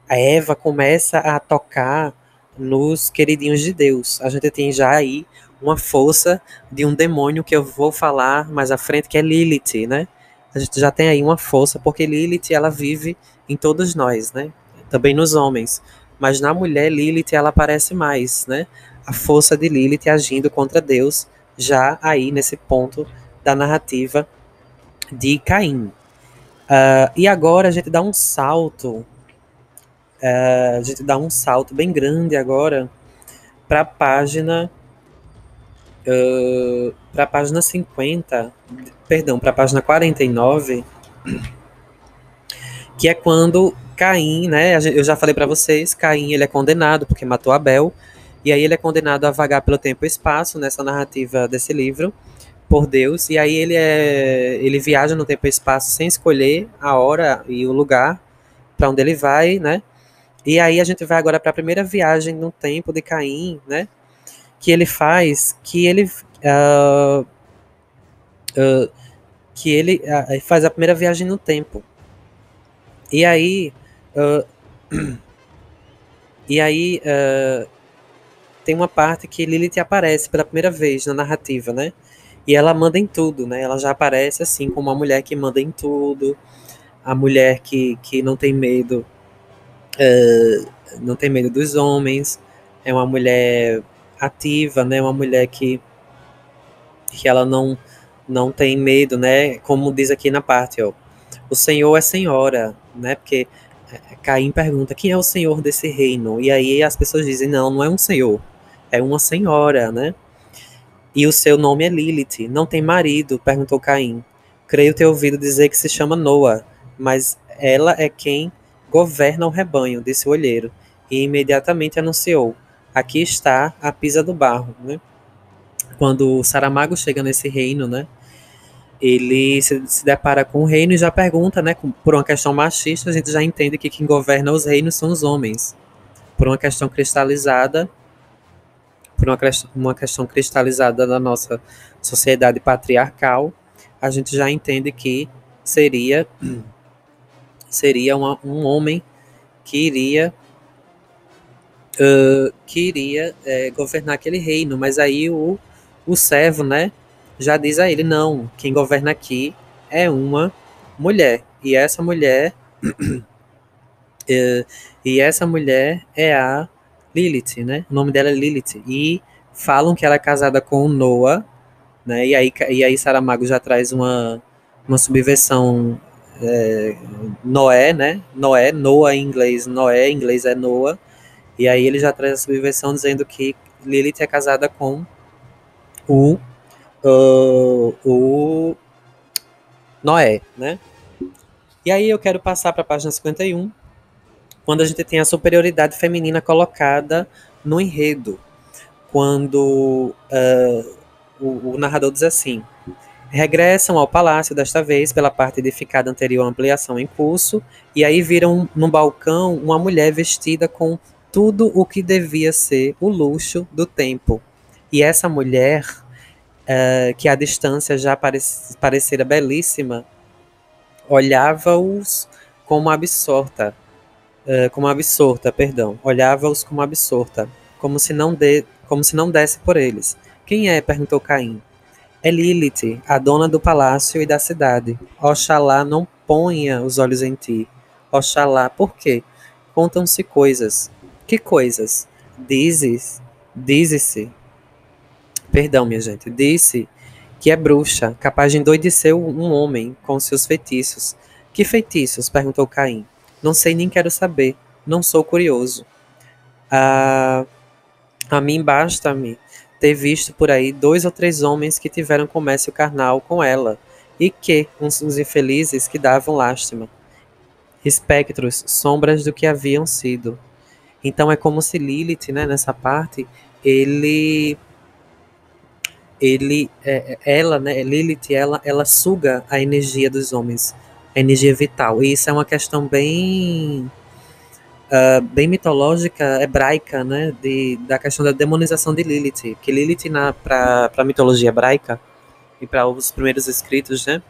a Eva começa a tocar nos queridinhos de Deus. A gente tem já aí uma força de um demônio que eu vou falar mais à frente, que é Lilith, né? A gente já tem aí uma força, porque Lilith, ela vive em todos nós, né? Também nos homens. Mas na mulher, Lilith, ela aparece mais, né? A força de Lilith agindo contra Deus, já aí nesse ponto da narrativa de Caim. Uh, e agora a gente dá um salto é, a gente dá um salto bem grande agora para a página uh, para a página 50, perdão, para a página 49, que é quando Caim, né, eu já falei para vocês, Caim ele é condenado porque matou Abel, e aí ele é condenado a vagar pelo tempo e espaço nessa narrativa desse livro por Deus, e aí ele é ele viaja no tempo e espaço sem escolher a hora e o lugar para onde ele vai, né? E aí a gente vai agora para a primeira viagem no tempo de Caim, né? Que ele faz, que ele uh, uh, que ele uh, faz a primeira viagem no tempo. E aí e aí tem uma parte que Lilith aparece pela primeira vez na narrativa, né? E ela manda em tudo, né? Ela já aparece assim como uma mulher que manda em tudo, a mulher que, que não tem medo, uh, não tem medo dos homens, é uma mulher ativa, né? Uma mulher que que ela não não tem medo, né? Como diz aqui na parte, ó. O Senhor é senhora, né? Porque Caim pergunta quem é o senhor desse reino? E aí as pessoas dizem: não, não é um senhor, é uma senhora, né? E o seu nome é Lilith. Não tem marido? perguntou Caim. Creio ter ouvido dizer que se chama Noa, mas ela é quem governa o rebanho, disse o olheiro. E imediatamente anunciou: Aqui está a pisa do barro, né? Quando Saramago chega nesse reino, né? Ele se, se, depara com o reino e já pergunta, né, por uma questão machista, a gente já entende que quem governa os reinos são os homens. Por uma questão cristalizada, por uma, uma questão cristalizada da nossa sociedade patriarcal, a gente já entende que seria seria uma, um homem que iria uh, que iria é, governar aquele reino, mas aí o, o servo, né, já diz a ele: não, quem governa aqui é uma mulher. E essa mulher. e, e essa mulher é a Lilith, né? O nome dela é Lilith. E falam que ela é casada com Noah, né? E aí, e aí Saramago já traz uma, uma subversão é, Noé, né? Noé, Noah em inglês, Noé em inglês é Noah. E aí ele já traz a subversão dizendo que Lilith é casada com o uh, o Noé, né? E aí eu quero passar para a página 51, quando a gente tem a superioridade feminina colocada no enredo. Quando uh, o, o narrador diz assim: regressam ao palácio desta vez pela parte edificada anterior à ampliação em curso, e aí viram no balcão uma mulher vestida com tudo o que devia ser o luxo do tempo. E essa mulher uh, que à distância já parecera belíssima, olhava-os como absorta, uh, como absorta, perdão, olhava-os como absorta, como se não de, como se não desse por eles. Quem é? perguntou Caim. É Lilith, a dona do palácio e da cidade. Oxalá não ponha os olhos em ti. Oxalá, por quê? Contam-se coisas. Que coisas? Dizes, dize-se perdão, minha gente, disse que é bruxa, capaz de endoidecer um homem com seus feitiços. Que feitiços? perguntou Caim. Não sei nem quero saber. Não sou curioso. Ah, a mim basta-me ter visto por aí dois ou três homens que tiveram comércio carnal com ela, e que, uns, uns infelizes que davam lástima. Espectros, sombras do que haviam sido. Então é como se Lilith, né, nessa parte, ele ele, é, é, ela, né, Lilith, ela, ela suga a energia dos homens, a energia vital. E isso é uma questão bem, uh, bem mitológica, hebraica, né, de, da questão da demonização de Lilith. Que Lilith, para a mitologia hebraica e para os primeiros escritos, né,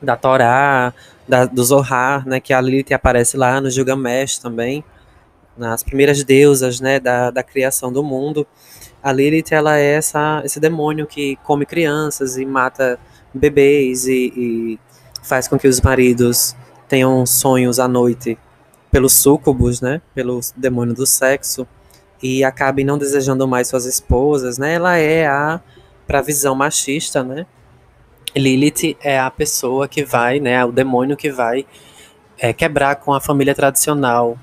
da Torá, da, do Zohar, né, que a Lilith aparece lá no Gilgamesh também, nas primeiras deusas, né, da, da criação do mundo. A Lilith, ela é essa, esse demônio que come crianças e mata bebês e, e faz com que os maridos tenham sonhos à noite pelos súcubos, né, pelo demônio do sexo e acabem não desejando mais suas esposas, né? Ela é a para visão machista, né? Lilith é a pessoa que vai, né, o demônio que vai é, quebrar com a família tradicional,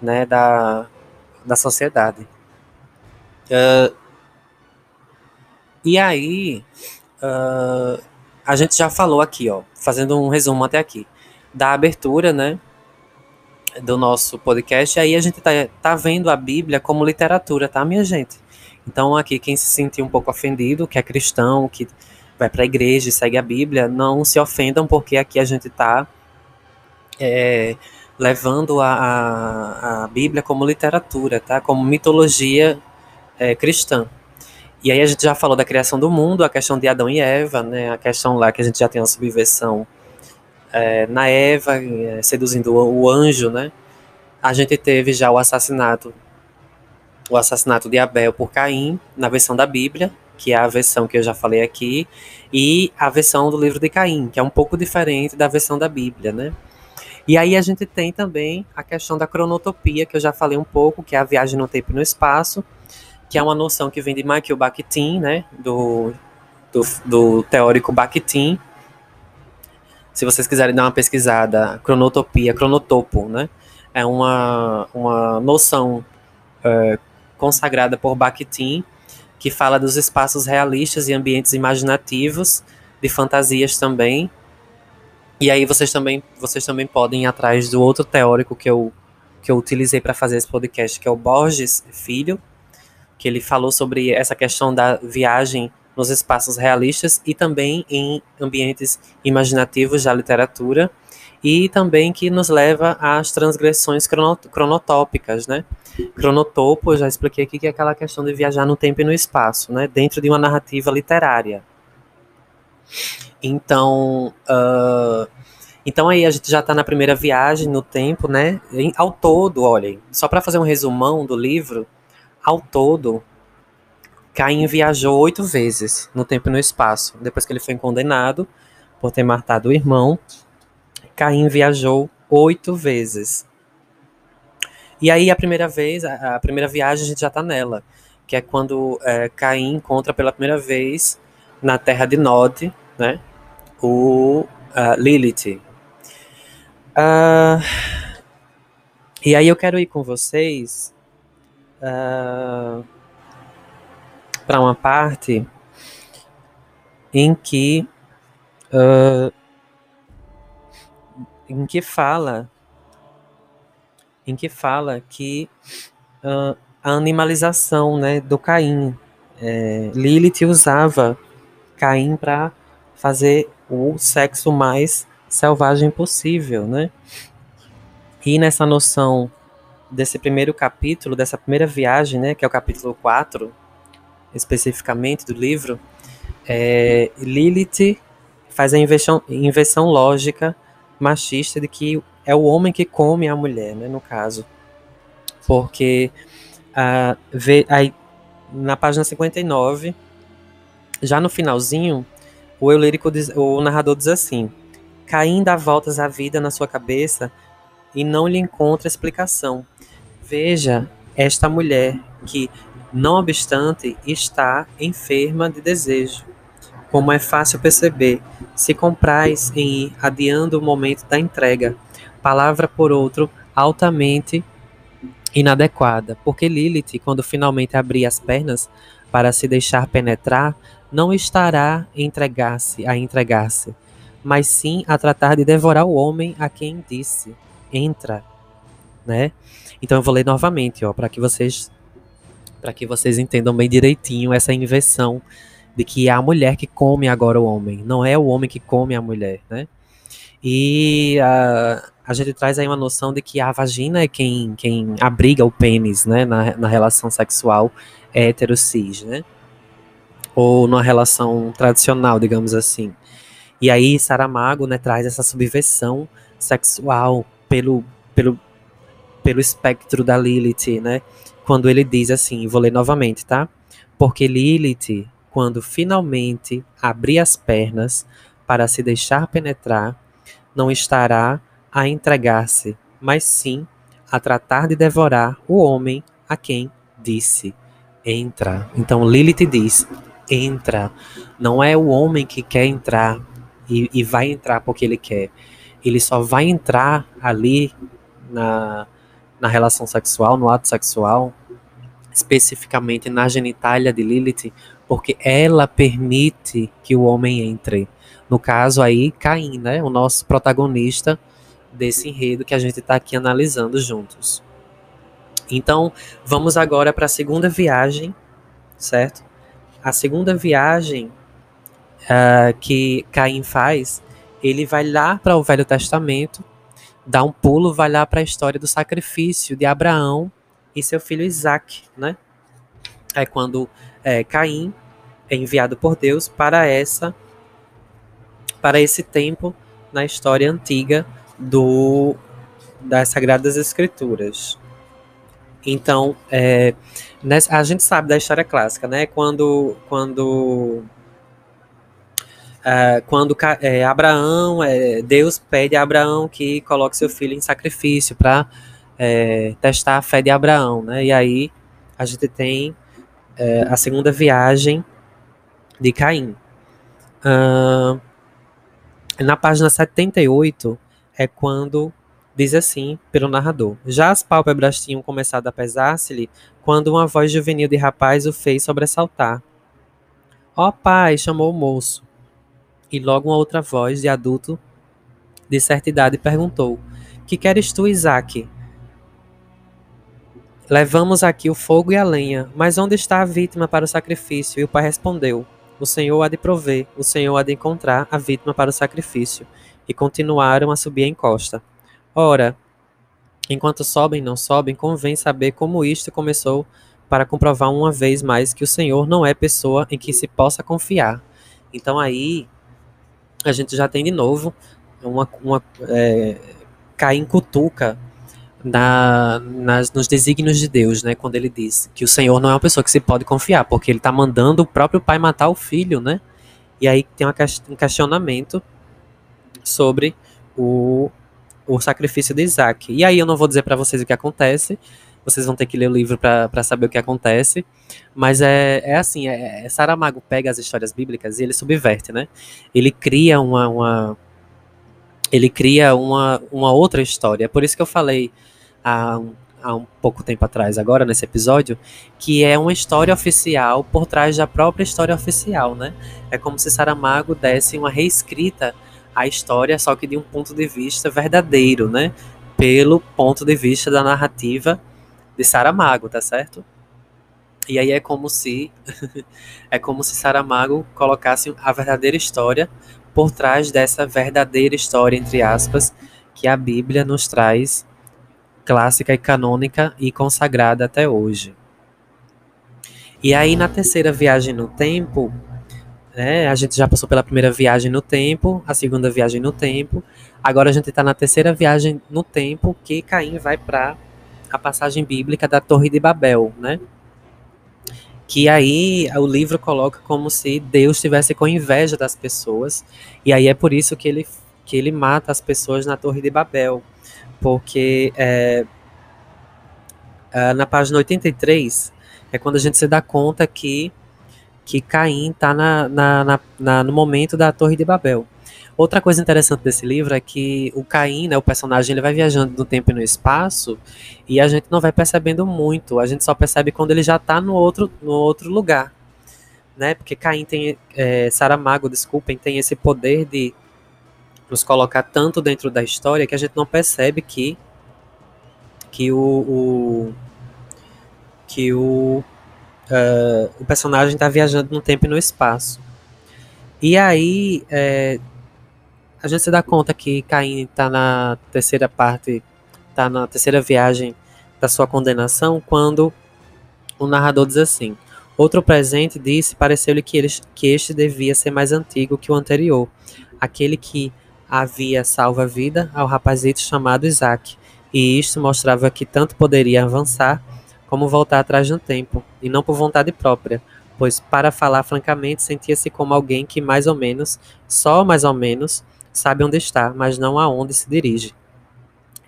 né, da, da sociedade. Uh, e aí, uh, a gente já falou aqui, ó, fazendo um resumo até aqui, da abertura, né, do nosso podcast. E aí a gente tá, tá vendo a Bíblia como literatura, tá, minha gente? Então, aqui, quem se sentir um pouco ofendido, que é cristão, que vai para a igreja e segue a Bíblia, não se ofendam, porque aqui a gente tá é, levando a, a, a, Bíblia como literatura, tá? Como mitologia é, cristã. E aí a gente já falou da criação do mundo, a questão de Adão e Eva, né? A questão lá que a gente já tem uma subversão é, na Eva, é, seduzindo o, o, anjo, né? A gente teve já o assassinato o assassinato de Abel por Caim, na versão da Bíblia, que é a versão que eu já falei aqui, e a versão do livro de Caim, que é um pouco diferente da versão da Bíblia, né? E aí a gente tem também a questão da cronotopia, que eu já falei um pouco, que é a viagem no tempo e no espaço, que é uma noção que vem de Michael Bakhtin, né, do, do, do teórico Bakhtin. Se vocês quiserem dar uma pesquisada, cronotopia, cronotopo, né, é uma, uma noção é, consagrada por Bakhtin, que fala dos espaços realistas e ambientes imaginativos, de fantasias também, e aí vocês também, vocês também podem ir atrás do outro teórico que eu, que eu utilizei para fazer esse podcast, que é o Borges Filho, que ele falou sobre essa questão da viagem nos espaços realistas e também em ambientes imaginativos da literatura e também que nos leva às transgressões cronotópicas, né? Cronotopo, já expliquei aqui que é aquela questão de viajar no tempo e no espaço, né? Dentro de uma narrativa literária. Então, uh, então aí a gente já está na primeira viagem no tempo, né? Ao todo, olhem, só para fazer um resumão do livro, ao todo, Caim viajou oito vezes no tempo e no espaço. Depois que ele foi condenado por ter matado o irmão, Caim viajou oito vezes. E aí a primeira vez, a, a primeira viagem a gente já está nela, que é quando é, Caim encontra pela primeira vez na terra de Nod, né? O uh, Lilith. Uh, e aí eu quero ir com vocês uh, para uma parte em que uh, em que fala em que fala que uh, a animalização né, do Caim. É, Lilith usava Caim para fazer o sexo mais selvagem possível, né? E nessa noção desse primeiro capítulo, dessa primeira viagem, né, que é o capítulo 4, especificamente do livro, é, Lilith faz a inversão, inversão lógica machista de que é o homem que come a mulher, né, no caso. Porque vê, aí, na página 59, já no finalzinho, o eu diz, o narrador diz assim: Caim dá voltas à vida na sua cabeça e não lhe encontra explicação. Veja esta mulher que, não obstante, está enferma de desejo. Como é fácil perceber, se comprais em ir adiando o momento da entrega, palavra por outro altamente inadequada, porque Lilith, quando finalmente abrir as pernas para se deixar penetrar, não estará entregar-se a entregar-se, mas sim a tratar de devorar o homem a quem disse: entra, né? Então eu vou ler novamente, ó, para que vocês para que vocês entendam bem direitinho essa inversão de que é a mulher que come agora o homem, não é o homem que come a mulher, né? E a, gente traz aí uma noção de que a vagina é quem, quem abriga o pênis, né, na, na relação sexual hétero-cis, né? ou numa relação tradicional, digamos assim. E aí Saramago né, traz essa subversão sexual pelo, pelo, pelo espectro da Lilith, né? Quando ele diz assim, vou ler novamente, tá? Porque Lilith, quando finalmente abrir as pernas para se deixar penetrar, não estará a entregar-se, mas sim a tratar de devorar o homem a quem disse: entra. Então Lilith diz: entra. Não é o homem que quer entrar e, e vai entrar porque ele quer. Ele só vai entrar ali na, na relação sexual, no ato sexual, especificamente na genitália de Lilith, porque ela permite que o homem entre. No caso aí, Caim, né? O nosso protagonista desse enredo que a gente está aqui analisando juntos. Então, vamos agora para a segunda viagem, certo? a segunda viagem uh, que Caim faz, ele vai lá para o Velho Testamento, dá um pulo, vai lá para a história do sacrifício de Abraão e seu filho Isaac, né? É quando é, Caim é enviado por Deus para essa para esse tempo na história antiga do das Sagradas Escrituras. Então, é, a gente sabe da história clássica, né? Quando, quando, é, quando é, Abraão, é, Deus pede a Abraão que coloque seu filho em sacrifício para é, testar a fé de Abraão, né? E aí a gente tem é, a segunda viagem de Caim. Uh, na página 78 é quando diz assim, pelo narrador: Já as pálpebras tinham começado a pesar-se-lhe quando uma voz juvenil de rapaz o fez sobressaltar. Ó oh, pai! chamou o moço. E logo uma outra voz de adulto de certa idade perguntou: Que queres tu, Isaque? Levamos aqui o fogo e a lenha, mas onde está a vítima para o sacrifício? E o pai respondeu: O Senhor há de prover, o Senhor há de encontrar a vítima para o sacrifício. E continuaram a subir a encosta. Ora, enquanto sobem e não sobem, convém saber como isto começou para comprovar uma vez mais que o Senhor não é pessoa em que se possa confiar. Então aí a gente já tem de novo uma, uma é, Caim cutuca na, nas, nos desígnios de Deus, né? Quando ele diz que o Senhor não é uma pessoa que se pode confiar, porque ele está mandando o próprio pai matar o filho, né? E aí tem um questionamento sobre o, o sacrifício de Isaac. E aí eu não vou dizer para vocês o que acontece, vocês vão ter que ler o livro para saber o que acontece. Mas é, é assim, é, é, Saramago pega as histórias bíblicas e ele subverte, né? Ele cria uma, uma ele cria uma, uma outra história. É por isso que eu falei há há um pouco tempo atrás, agora nesse episódio, que é uma história oficial por trás da própria história oficial, né? É como se Saramago desse uma reescrita à história, só que de um ponto de vista verdadeiro, né? Pelo ponto de vista da narrativa de Saramago, tá certo? E aí é como se é como se Saramago colocasse a verdadeira história por trás dessa verdadeira história, entre aspas, que a Bíblia nos traz, clássica e canônica e consagrada até hoje. E aí, na terceira viagem no tempo, né, a gente já passou pela primeira viagem no tempo, a segunda viagem no tempo, agora a gente está na terceira viagem no tempo, que Caim vai para a passagem bíblica da Torre de Babel, né? que aí o livro coloca como se Deus estivesse com inveja das pessoas, e aí é por isso que ele, que ele mata as pessoas na Torre de Babel, porque é, é, na página 83 é quando a gente se dá conta que, que Caim está na, na, na, no momento da Torre de Babel. Outra coisa interessante desse livro é que o Caim, né, o personagem, ele vai viajando no tempo e no espaço e a gente não vai percebendo muito. A gente só percebe quando ele já está no outro, no outro lugar, né? Porque Caim tem, é, Saramago, desculpem, tem esse poder de nos colocar tanto dentro da história que a gente não percebe que que o, o que o uh, o personagem está viajando no tempo e no espaço. E aí, é, a gente se dá conta que Caim está na terceira parte, está na terceira viagem da sua condenação, quando o narrador diz assim: Outro presente disse, pareceu-lhe que, que este devia ser mais antigo que o anterior, aquele que havia salvo a vida ao rapazito chamado Isaac, e isto mostrava que tanto poderia avançar como voltar atrás no tempo, e não por vontade própria, pois, para falar francamente, sentia-se como alguém que mais ou menos, só mais ou menos, sabe onde está, mas não aonde se dirige.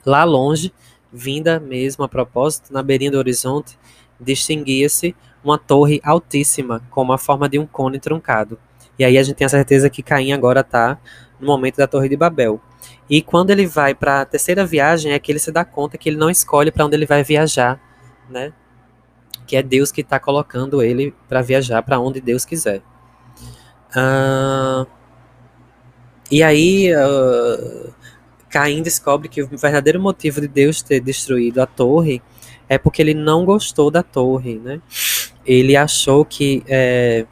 Lá longe, vinda mesmo a propósito, na beirinha do horizonte, distinguia-se uma torre altíssima, com a forma de um cone truncado. E aí a gente tem a certeza que Caim agora está no momento da Torre de Babel. E quando ele vai para a terceira viagem, é que ele se dá conta que ele não escolhe para onde ele vai viajar, né? Que é Deus que está colocando ele para viajar para onde Deus quiser. Uh, e aí, uh, Caim descobre que o verdadeiro motivo de Deus ter destruído a torre é porque ele não gostou da torre, né? Ele achou que é,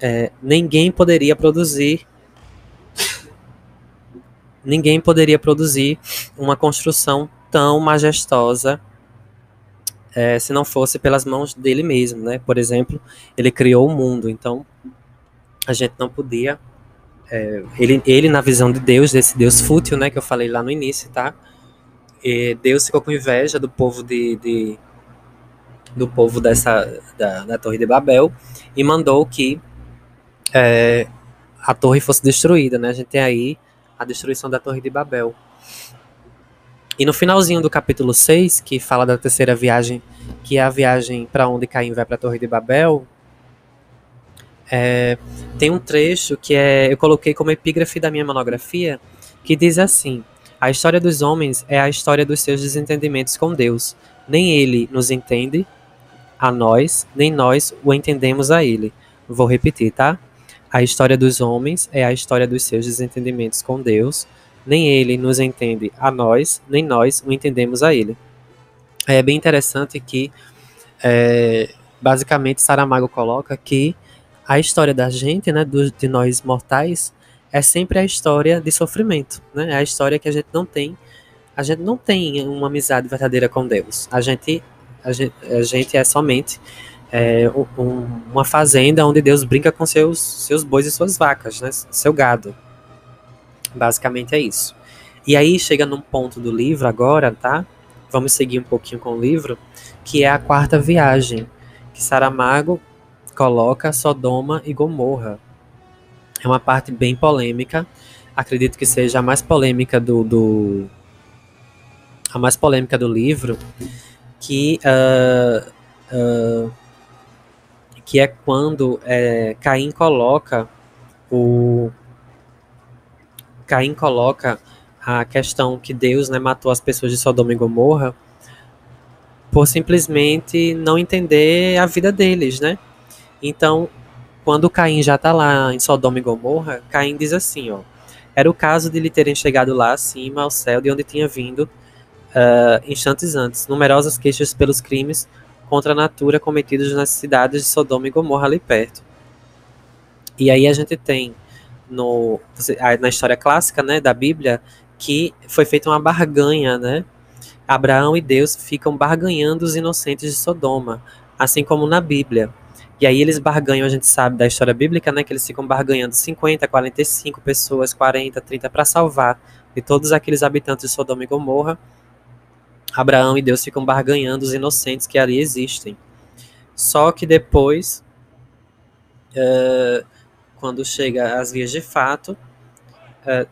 é, ninguém poderia produzir ninguém poderia produzir uma construção tão majestosa é, se não fosse pelas mãos dele mesmo, né? Por exemplo, ele criou o mundo, então a gente não podia é, ele, ele, na visão de Deus, desse Deus fútil, né, que eu falei lá no início, tá? E Deus ficou com inveja do povo de, de, do povo dessa da, da Torre de Babel e mandou que é, a torre fosse destruída, né? A gente tem aí a destruição da Torre de Babel. E no finalzinho do capítulo 6, que fala da terceira viagem, que é a viagem para onde Caim vai para a Torre de Babel, é, tem um trecho que é, eu coloquei como epígrafe da minha monografia, que diz assim: A história dos homens é a história dos seus desentendimentos com Deus. Nem ele nos entende a nós, nem nós o entendemos a ele. Vou repetir, tá? A história dos homens é a história dos seus desentendimentos com Deus. Nem ele nos entende a nós, nem nós o entendemos a ele. É bem interessante que, é, basicamente, Saramago coloca que a história da gente, né, do, de nós mortais, é sempre a história de sofrimento, né? É a história que a gente não tem, a gente não tem uma amizade verdadeira com Deus. A gente a gente, a gente é somente é, um, uma fazenda onde Deus brinca com seus, seus bois e suas vacas, né? Seu gado. Basicamente é isso. E aí chega num ponto do livro agora, tá? Vamos seguir um pouquinho com o livro, que é a quarta viagem, que Saramago coloca Sodoma e Gomorra. É uma parte bem polêmica. Acredito que seja a mais polêmica do, do a mais polêmica do livro, que, uh, uh, que é quando é, Caim coloca o Caim coloca a questão que Deus né, matou as pessoas de Sodoma e Gomorra por simplesmente não entender a vida deles, né? Então, quando Caim já está lá em Sodoma e Gomorra, Caim diz assim, ó, era o caso de lhe terem chegado lá acima ao céu de onde tinha vindo uh, instantes antes, numerosas queixas pelos crimes contra a natura cometidos nas cidades de Sodoma e Gomorra ali perto. E aí a gente tem no, na história clássica né, da Bíblia que foi feita uma barganha, né? Abraão e Deus ficam barganhando os inocentes de Sodoma, assim como na Bíblia. E aí eles barganham, a gente sabe da história bíblica, né, que eles ficam barganhando 50, 45 pessoas, 40, 30 para salvar de todos aqueles habitantes de Sodoma e Gomorra Abraão e Deus ficam barganhando os inocentes que ali existem. Só que depois, uh, quando chega às vias de fato, uh,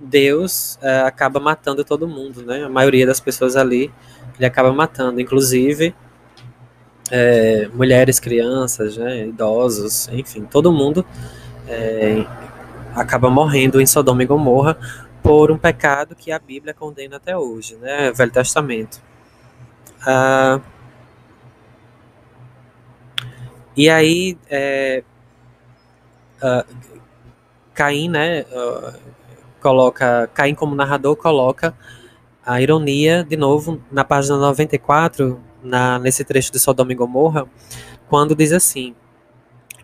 Deus uh, acaba matando todo mundo, né? A maioria das pessoas ali ele acaba matando, inclusive mulheres, crianças, né? idosos, enfim, todo mundo acaba morrendo em Sodoma e Gomorra por um pecado que a Bíblia condena até hoje, né? Velho Testamento. Ah, e aí, é, ah, Caim, né? Uh, coloca Caim como narrador coloca a ironia de novo na página 94, na, nesse trecho de Sodoma e Gomorra, quando diz assim: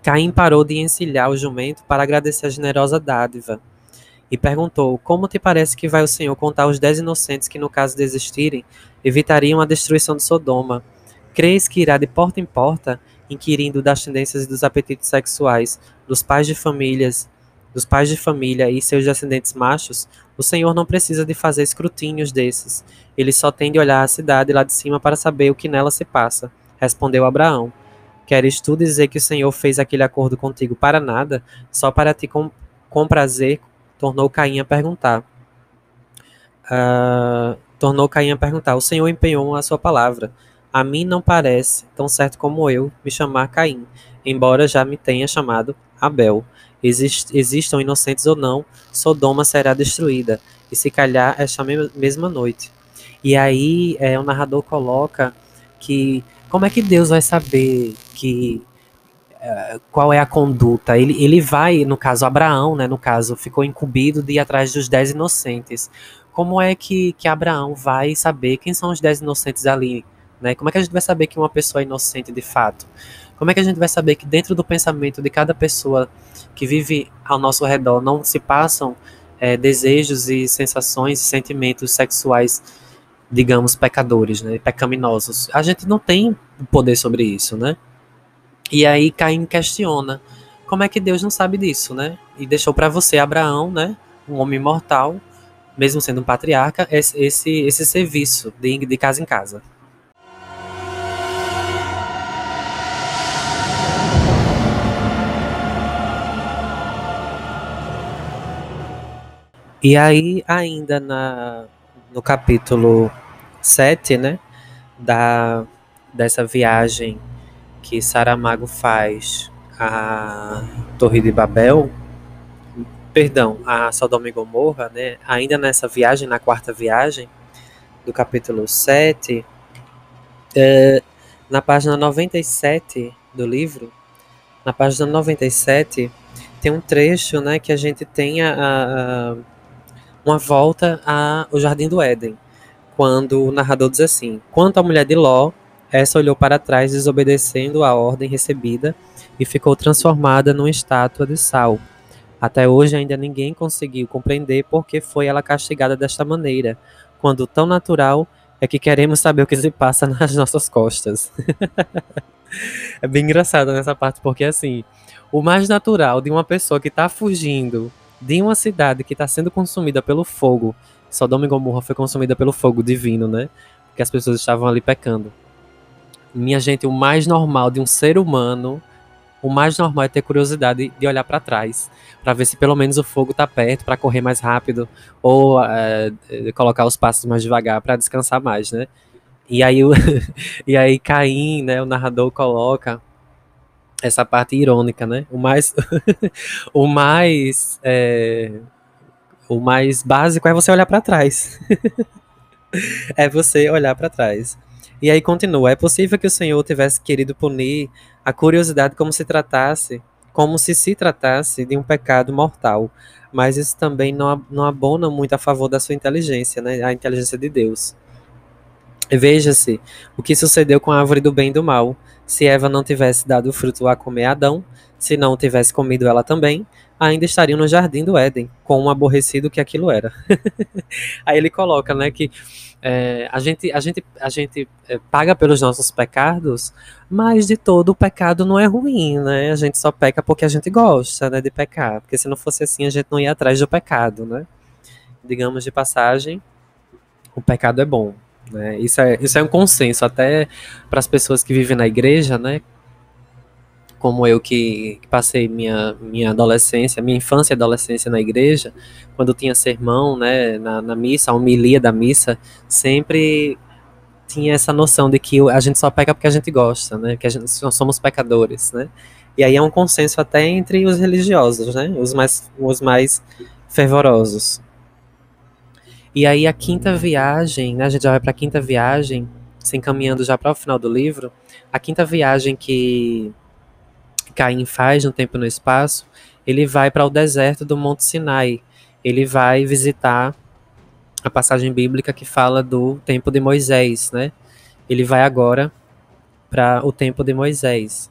Caim parou de encilhar o jumento para agradecer a generosa dádiva e perguntou: Como te parece que vai o Senhor contar os dez inocentes que, no caso de existirem, evitariam a destruição de Sodoma? Crês que irá de porta em porta, inquirindo das tendências e dos apetites sexuais dos pais de famílias, dos pais de família e seus descendentes machos? O Senhor não precisa de fazer escrutínios desses. Ele só tem de olhar a cidade lá de cima para saber o que nela se passa. Respondeu Abraão. Queres tu dizer que o Senhor fez aquele acordo contigo para nada, só para te com, prazer tornou Caim a perguntar. Uh, tornou Caim a perguntar: O Senhor empenhou a sua palavra. A mim não parece, tão certo como eu, me chamar Caim, embora já me tenha chamado Abel. Exist, existam inocentes ou não, Sodoma será destruída, e se calhar esta mesma noite. E aí é, o narrador coloca que como é que Deus vai saber que qual é a conduta. Ele, ele vai, no caso, Abraão, né, no caso, ficou incumbido de ir atrás dos dez inocentes. Como é que, que Abraão vai saber quem são os dez inocentes ali? Né? Como é que a gente vai saber que uma pessoa é inocente de fato? Como é que a gente vai saber que dentro do pensamento de cada pessoa que vive ao nosso redor não se passam é, desejos e sensações e sentimentos sexuais, digamos, pecadores, né, pecaminosos? A gente não tem poder sobre isso, né? E aí Caim questiona como é que Deus não sabe disso, né? E deixou para você, Abraão, né? Um homem mortal, mesmo sendo um patriarca, esse, esse, esse serviço de, de casa em casa. E aí, ainda na, no capítulo 7, né, da, dessa viagem que Saramago faz à Torre de Babel, perdão, a Sodoma e Gomorra, né, ainda nessa viagem, na quarta viagem, do capítulo 7, é, na página 97 do livro, na página 97, tem um trecho né, que a gente tem a, a, uma volta ao Jardim do Éden, quando o narrador diz assim: Quanto à mulher de Ló, essa olhou para trás, desobedecendo a ordem recebida, e ficou transformada numa estátua de sal. Até hoje ainda ninguém conseguiu compreender por que foi ela castigada desta maneira, quando tão natural é que queremos saber o que se passa nas nossas costas. é bem engraçado nessa parte, porque assim, o mais natural de uma pessoa que está fugindo de uma cidade que está sendo consumida pelo fogo, Sodoma e Gomorra foi consumida pelo fogo divino, né? Porque as pessoas estavam ali pecando. Minha gente, o mais normal de um ser humano, o mais normal é ter curiosidade de olhar para trás, para ver se pelo menos o fogo está perto, para correr mais rápido, ou é, colocar os passos mais devagar para descansar mais, né? E aí, o, e aí Caim, né, o narrador coloca essa parte irônica, né? O mais, o mais, é, o mais básico é você olhar para trás. é você olhar para trás. E aí continua: é possível que o Senhor tivesse querido punir a curiosidade como se tratasse, como se se tratasse de um pecado mortal, mas isso também não, não abona muito a favor da sua inteligência, né? A inteligência de Deus. Veja-se o que sucedeu com a árvore do bem e do mal. Se Eva não tivesse dado o fruto a comer Adão, se não tivesse comido ela também, ainda estariam no jardim do Éden, com um aborrecido que aquilo era. Aí ele coloca, né, que é, a gente, a gente, a gente é, paga pelos nossos pecados, mas de todo o pecado não é ruim, né? A gente só peca porque a gente gosta, né, de pecar, porque se não fosse assim a gente não ia atrás do pecado, né? Digamos de passagem, o pecado é bom. Né? Isso, é, isso é um consenso até para as pessoas que vivem na igreja, né? como eu que, que, passei minha, minha adolescência, minha infância e adolescência na igreja, quando tinha sermão, né, na, na missa, a homilia da missa, sempre tinha essa noção de que a gente só peca porque a gente gosta, né, que a gente, nós somos pecadores, né, e aí é um consenso até entre os religiosos, né, os mais, os mais fervorosos. E aí a quinta viagem, né, a gente já vai para a quinta viagem, se encaminhando já para o final do livro, a quinta viagem que Caim faz no tempo e no espaço, ele vai para o deserto do Monte Sinai. Ele vai visitar a passagem bíblica que fala do tempo de Moisés, né? Ele vai agora para o tempo de Moisés.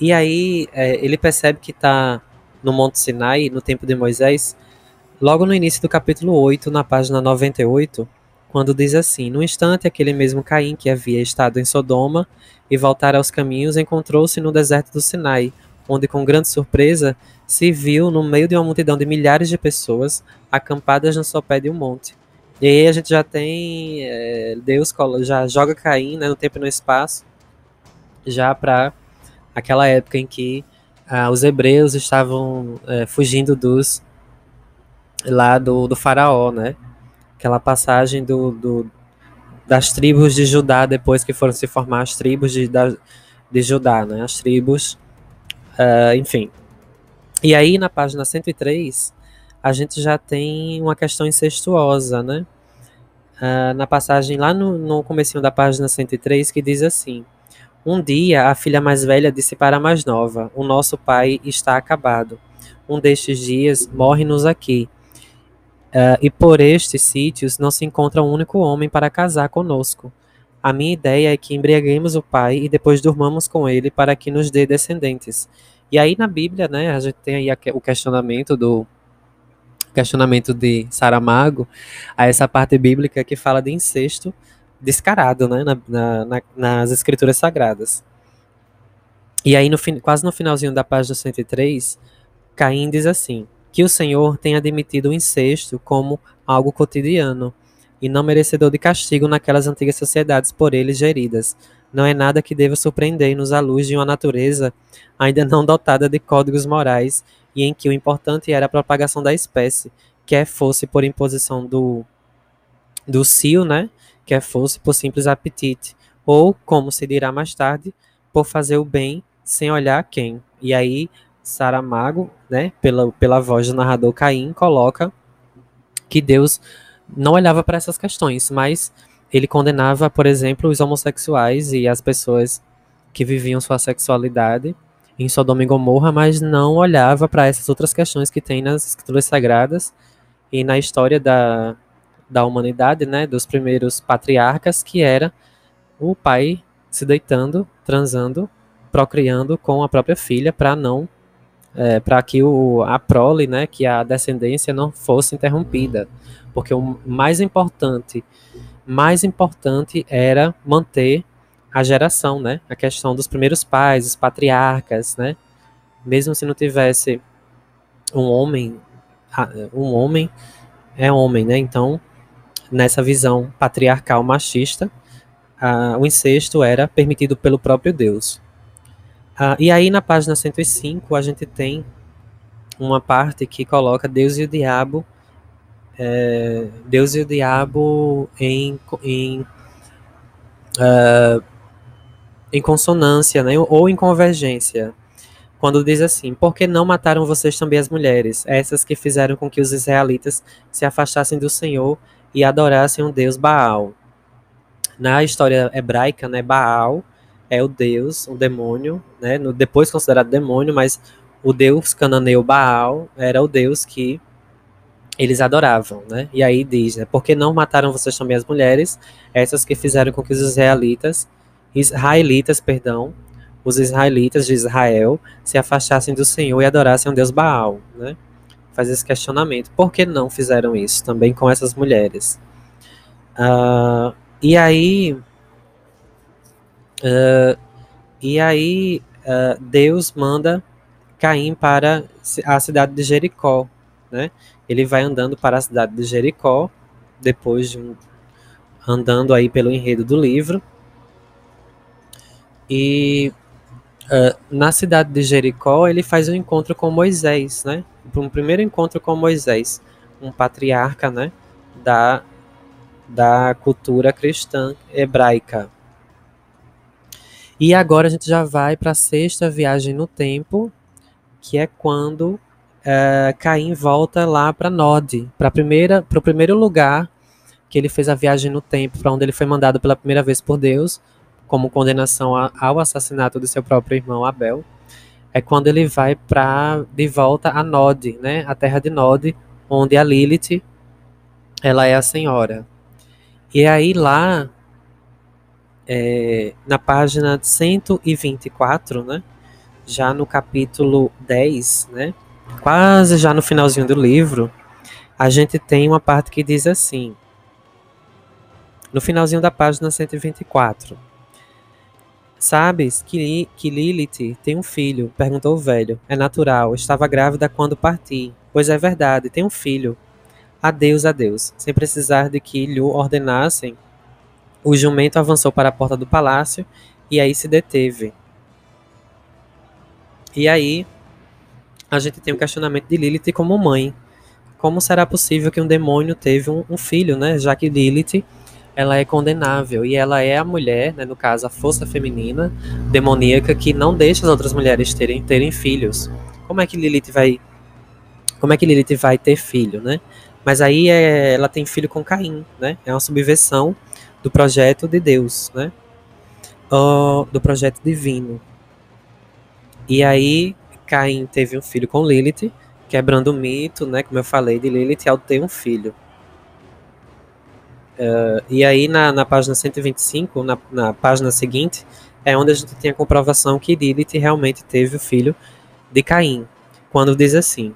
E aí é, ele percebe que está no Monte Sinai, no tempo de Moisés, Logo no início do capítulo 8, na página 98, quando diz assim: No instante, aquele mesmo Caim que havia estado em Sodoma e voltar aos caminhos encontrou-se no deserto do Sinai, onde, com grande surpresa, se viu no meio de uma multidão de milhares de pessoas acampadas no sopé de um monte. E aí a gente já tem. É, Deus já joga Caim né, no tempo e no espaço, já para aquela época em que ah, os hebreus estavam é, fugindo dos lá do, do faraó, né? Aquela passagem do, do, das tribos de Judá depois que foram se formar as tribos de, da, de Judá, né? As tribos, uh, enfim. E aí na página 103 a gente já tem uma questão incestuosa, né? Uh, na passagem lá no, no comecinho da página 103 que diz assim: Um dia a filha mais velha disse para a mais nova: O nosso pai está acabado. Um destes dias morre-nos aqui Uh, e por estes sítios não se encontra um único homem para casar conosco. A minha ideia é que embriaguemos o pai e depois durmamos com ele para que nos dê descendentes. E aí na Bíblia, né, a gente tem aí o questionamento do questionamento de Saramago a essa parte bíblica que fala de incesto descarado, né, na, na, nas escrituras sagradas. E aí no quase no finalzinho da página 103, Caim diz assim: que o Senhor tenha admitido o incesto como algo cotidiano e não merecedor de castigo naquelas antigas sociedades por eles geridas. Não é nada que deva surpreender-nos à luz de uma natureza ainda não dotada de códigos morais e em que o importante era a propagação da espécie, quer fosse por imposição do, do cio, né? Quer fosse por simples apetite, ou, como se dirá mais tarde, por fazer o bem sem olhar quem. E aí, Saramago, né, pela, pela voz do narrador Caim, coloca que Deus não olhava para essas questões, mas ele condenava, por exemplo, os homossexuais e as pessoas que viviam sua sexualidade em Sodoma e Gomorra, mas não olhava para essas outras questões que tem nas escrituras sagradas e na história da, da humanidade, né, dos primeiros patriarcas, que era o pai se deitando, transando, procriando com a própria filha para não é, para que o, a prole, né, que a descendência não fosse interrompida, porque o mais importante, mais importante era manter a geração, né, a questão dos primeiros pais, os patriarcas, né, mesmo se não tivesse um homem, um homem é homem, né, então nessa visão patriarcal machista, o incesto era permitido pelo próprio Deus. Ah, e aí na página 105 a gente tem uma parte que coloca Deus e o diabo, é, Deus e o diabo em, em, uh, em consonância, né, ou em convergência. Quando diz assim: Por que não mataram vocês também as mulheres, essas que fizeram com que os israelitas se afastassem do Senhor e adorassem um Deus Baal? Na história hebraica, né, Baal é o deus, o demônio, né? No, depois considerado demônio, mas o deus cananeu Baal era o deus que eles adoravam, né? E aí diz, né? Por que não mataram vocês também as mulheres, essas que fizeram com que os israelitas, israelitas, perdão, os israelitas de Israel se afastassem do Senhor e adorassem o deus Baal, né? Faz esse questionamento. Por que não fizeram isso também com essas mulheres? Uh, e aí Uh, e aí uh, Deus manda Caim para a cidade de Jericó, né? Ele vai andando para a cidade de Jericó depois de um, andando aí pelo enredo do livro e uh, na cidade de Jericó ele faz um encontro com Moisés, né? Um primeiro encontro com Moisés, um patriarca, né? Da da cultura cristã hebraica. E agora a gente já vai para a sexta viagem no tempo, que é quando é, Caim volta lá para Nod, para o primeiro lugar que ele fez a viagem no tempo, para onde ele foi mandado pela primeira vez por Deus, como condenação a, ao assassinato do seu próprio irmão Abel. É quando ele vai para de volta a Nod, né, a terra de Nod, onde a Lilith ela é a senhora. E aí lá é, na página 124, né, já no capítulo 10, né, quase já no finalzinho do livro, a gente tem uma parte que diz assim, no finalzinho da página 124. Sabes que, que Lilith tem um filho? Perguntou o velho. É natural, estava grávida quando parti. Pois é verdade, tem um filho. Adeus, adeus, sem precisar de que lhe ordenassem o jumento avançou para a porta do palácio e aí se deteve. E aí a gente tem o questionamento de Lilith como mãe. Como será possível que um demônio teve um, um, filho, né? Já que Lilith ela é condenável e ela é a mulher, né, no caso a força feminina demoníaca que não deixa as outras mulheres terem, terem filhos. Como é que Lilith vai como é que Lilith vai ter filho, né? Mas aí é, ela tem filho com Caim, né? É uma subversão do projeto de Deus, né? Uh, do projeto divino. E aí Caim teve um filho com Lilith, quebrando o mito, né? Como eu falei, de Lilith ao ter um filho. Uh, e aí na, na página 125, na, na página seguinte, é onde a gente tem a comprovação que Lilith realmente teve o filho de Caim. Quando diz assim: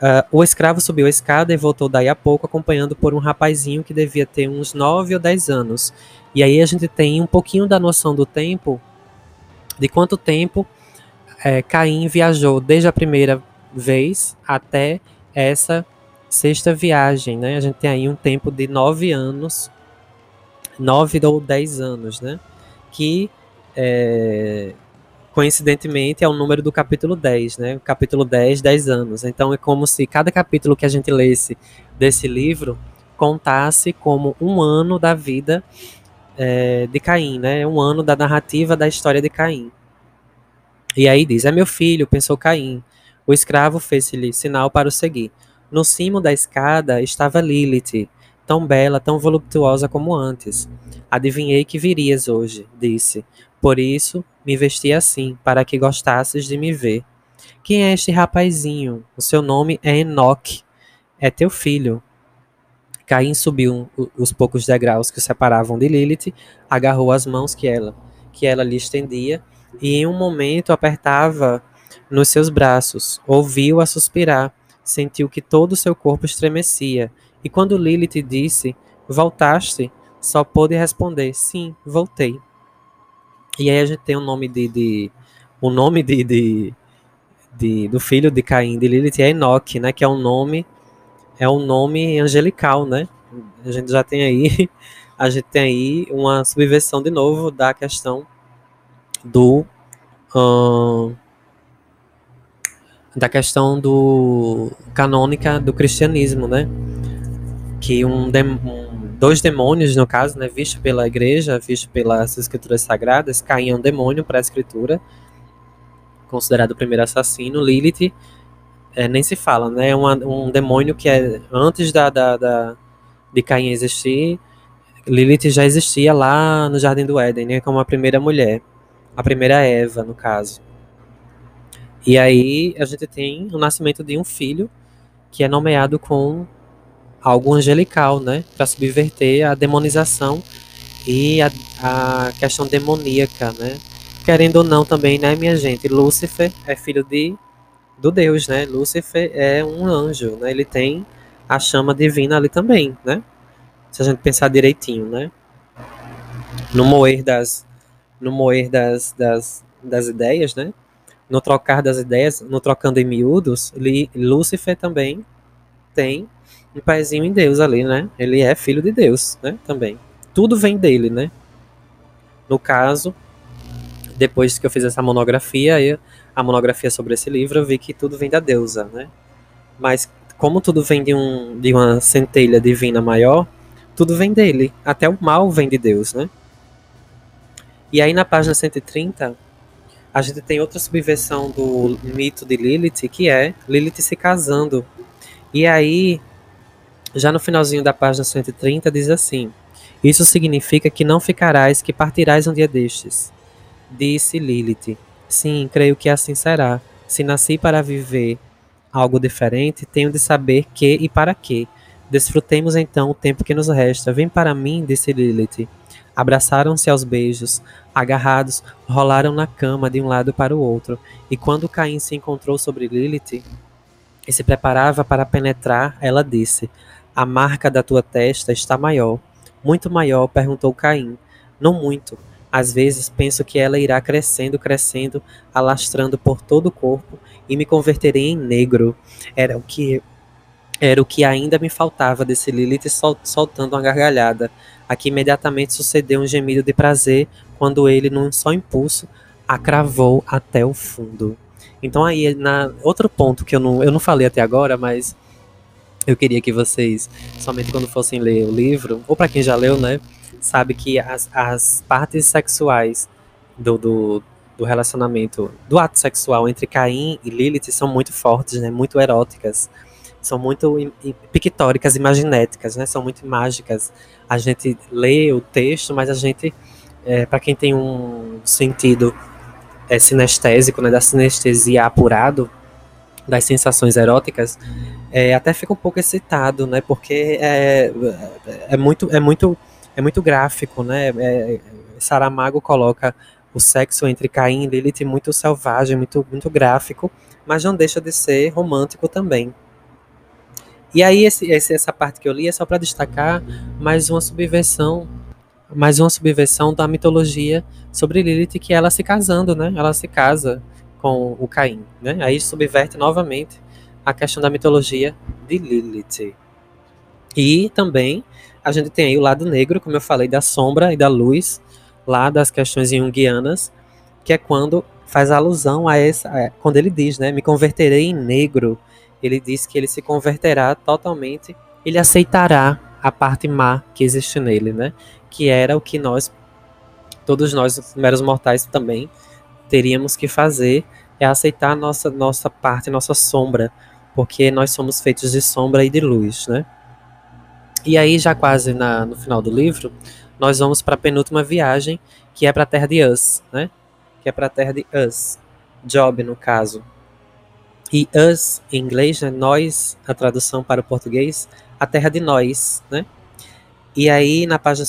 Uh, o escravo subiu a escada e voltou daí a pouco, acompanhado por um rapazinho que devia ter uns 9 ou 10 anos. E aí a gente tem um pouquinho da noção do tempo, de quanto tempo é, Caim viajou desde a primeira vez até essa sexta viagem, né? A gente tem aí um tempo de 9 anos, 9 ou 10 anos, né? Que é, coincidentemente é o número do capítulo 10, né? Capítulo 10, 10 anos. Então é como se cada capítulo que a gente lesse desse livro contasse como um ano da vida é, de Caim, né? Um ano da narrativa da história de Caim. E aí diz: É meu filho, pensou Caim. O escravo fez-lhe sinal para o seguir. No cimo da escada estava Lilith, tão bela, tão voluptuosa como antes. Adivinhei que virias hoje, disse. Por isso me vesti assim, para que gostasses de me ver. Quem é este rapazinho? O seu nome é Enoque. É teu filho. Caim subiu os poucos degraus que o separavam de Lilith, agarrou as mãos que ela, que ela lhe estendia e em um momento apertava nos seus braços. Ouviu-a suspirar, sentiu que todo o seu corpo estremecia. E quando Lilith disse: Voltaste? Só pôde responder: Sim, voltei. E aí a gente tem o nome de. de o nome de, de, de, do filho de Caim, de Lilith, é Enoque, né? Que é um nome. É um nome angelical, né? A gente já tem aí. A gente tem aí uma subversão de novo da questão do. Hum, da questão do canônica do cristianismo, né? Que um, dem, um, dois demônios, no caso, né, visto pela igreja, visto pelas escrituras sagradas, Caim é um demônio para a escritura, considerado o primeiro assassino. Lilith é, nem se fala, né? É uma, um demônio que é antes da, da, da, de Caim existir. Lilith já existia lá no Jardim do Éden, né, como a primeira mulher, a primeira Eva, no caso. E aí a gente tem o nascimento de um filho que é nomeado com algo angelical, né, para subverter a demonização e a, a questão demoníaca, né? Querendo ou não também, né, minha gente, Lúcifer é filho de do Deus, né? Lúcifer é um anjo, né? Ele tem a chama divina ali também, né? Se a gente pensar direitinho, né? No moer das no moer das, das, das ideias, né? no trocar das ideias, no trocando em miúdos, Lúcifer também tem um pezinho em Deus ali, né? Ele é filho de Deus, né? Também. Tudo vem dele, né? No caso, depois que eu fiz essa monografia, eu, a monografia sobre esse livro, eu vi que tudo vem da deusa, né? Mas como tudo vem de, um, de uma centelha divina maior, tudo vem dele. Até o mal vem de Deus, né? E aí na página 130, a gente tem outra subversão do mito de Lilith, que é Lilith se casando. E aí, já no finalzinho da página 130, diz assim: Isso significa que não ficarás, que partirás um dia destes. Disse Lilith: Sim, creio que assim será. Se nasci para viver algo diferente, tenho de saber que e para que. Desfrutemos então o tempo que nos resta. Vem para mim, disse Lilith. Abraçaram-se aos beijos, agarrados, rolaram na cama de um lado para o outro, e quando Caim se encontrou sobre Lilith e se preparava para penetrar, ela disse: A marca da tua testa está maior. Muito maior, perguntou Caim. Não muito. Às vezes penso que ela irá crescendo, crescendo, alastrando por todo o corpo e me converterei em negro. Era o que era o que ainda me faltava desse Lilith sol, soltando uma gargalhada. Aqui imediatamente sucedeu um gemido de prazer quando ele, num só impulso, a cravou até o fundo. Então aí, na outro ponto que eu não, eu não falei até agora, mas eu queria que vocês, somente quando fossem ler o livro, ou para quem já leu, né, sabe que as, as partes sexuais do, do, do relacionamento, do ato sexual entre Caim e Lilith são muito fortes, né, muito eróticas são muito pictóricas, imaginéticas, né? São muito mágicas. A gente lê o texto, mas a gente, é, para quem tem um sentido é, sinestésico, né, da sinestesia apurado, das sensações eróticas, é, até fica um pouco excitado, né? Porque é, é muito, é muito, é muito gráfico, né? É, Saramago coloca o sexo entre Caim e Lilith muito selvagem, muito, muito gráfico, mas não deixa de ser romântico também. E aí esse, essa parte que eu li é só para destacar mais uma subversão, mais uma subversão da mitologia sobre Lilith que é ela se casando, né? Ela se casa com o Caim, né? Aí subverte novamente a questão da mitologia de Lilith. E também a gente tem aí o lado negro, como eu falei, da sombra e da luz, lá das questões junguianas, que é quando faz alusão a essa, a, quando ele diz, né, me converterei em negro, ele diz que ele se converterá totalmente, ele aceitará a parte má que existe nele, né, que era o que nós, todos nós, meros mortais também, teríamos que fazer, é aceitar a nossa, nossa parte, nossa sombra, porque nós somos feitos de sombra e de luz, né. E aí, já quase na, no final do livro, nós vamos para a penúltima viagem, que é para a Terra de Us, né? que é para a terra de us, job no caso. E us em inglês, né, nós, a tradução para o português, a terra de nós, né? E aí na página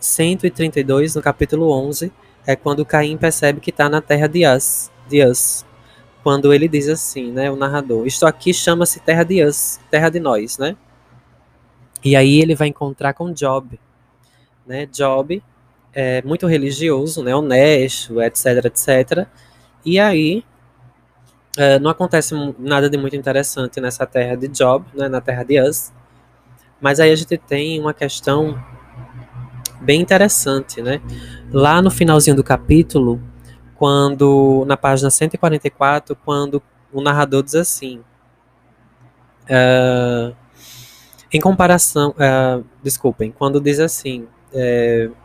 132, no capítulo 11, é quando Caim percebe que está na terra de us, de us. Quando ele diz assim, né, o narrador, isto aqui chama-se terra de us, terra de nós, né? E aí ele vai encontrar com Job, né? Job é, muito religioso, né, honesto, etc, etc. E aí é, não acontece nada de muito interessante nessa terra de Job, né, na terra de Uz. Mas aí a gente tem uma questão bem interessante, né? Lá no finalzinho do capítulo, quando na página 144, quando o narrador diz assim, uh, em comparação, uh, desculpem, quando diz assim, uh,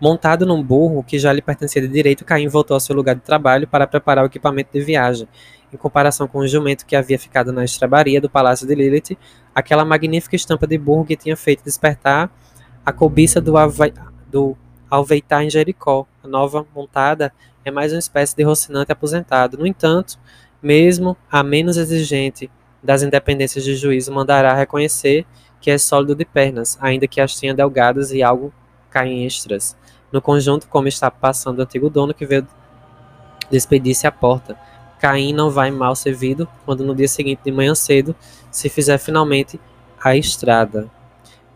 Montado num burro que já lhe pertencia de direito, Caim voltou ao seu lugar de trabalho para preparar o equipamento de viagem. Em comparação com o jumento que havia ficado na estrebaria do palácio de Lilith, aquela magnífica estampa de burro que tinha feito despertar a cobiça do, do alveitar em Jericó. A nova montada é mais uma espécie de rocinante aposentado. No entanto, mesmo a menos exigente das independências de juízo mandará reconhecer que é sólido de pernas, ainda que as tenha delgadas e algo cainstras no conjunto, como está passando o antigo dono que veio despedir-se à porta. Caim não vai mal servido quando no dia seguinte de manhã cedo se fizer finalmente a estrada.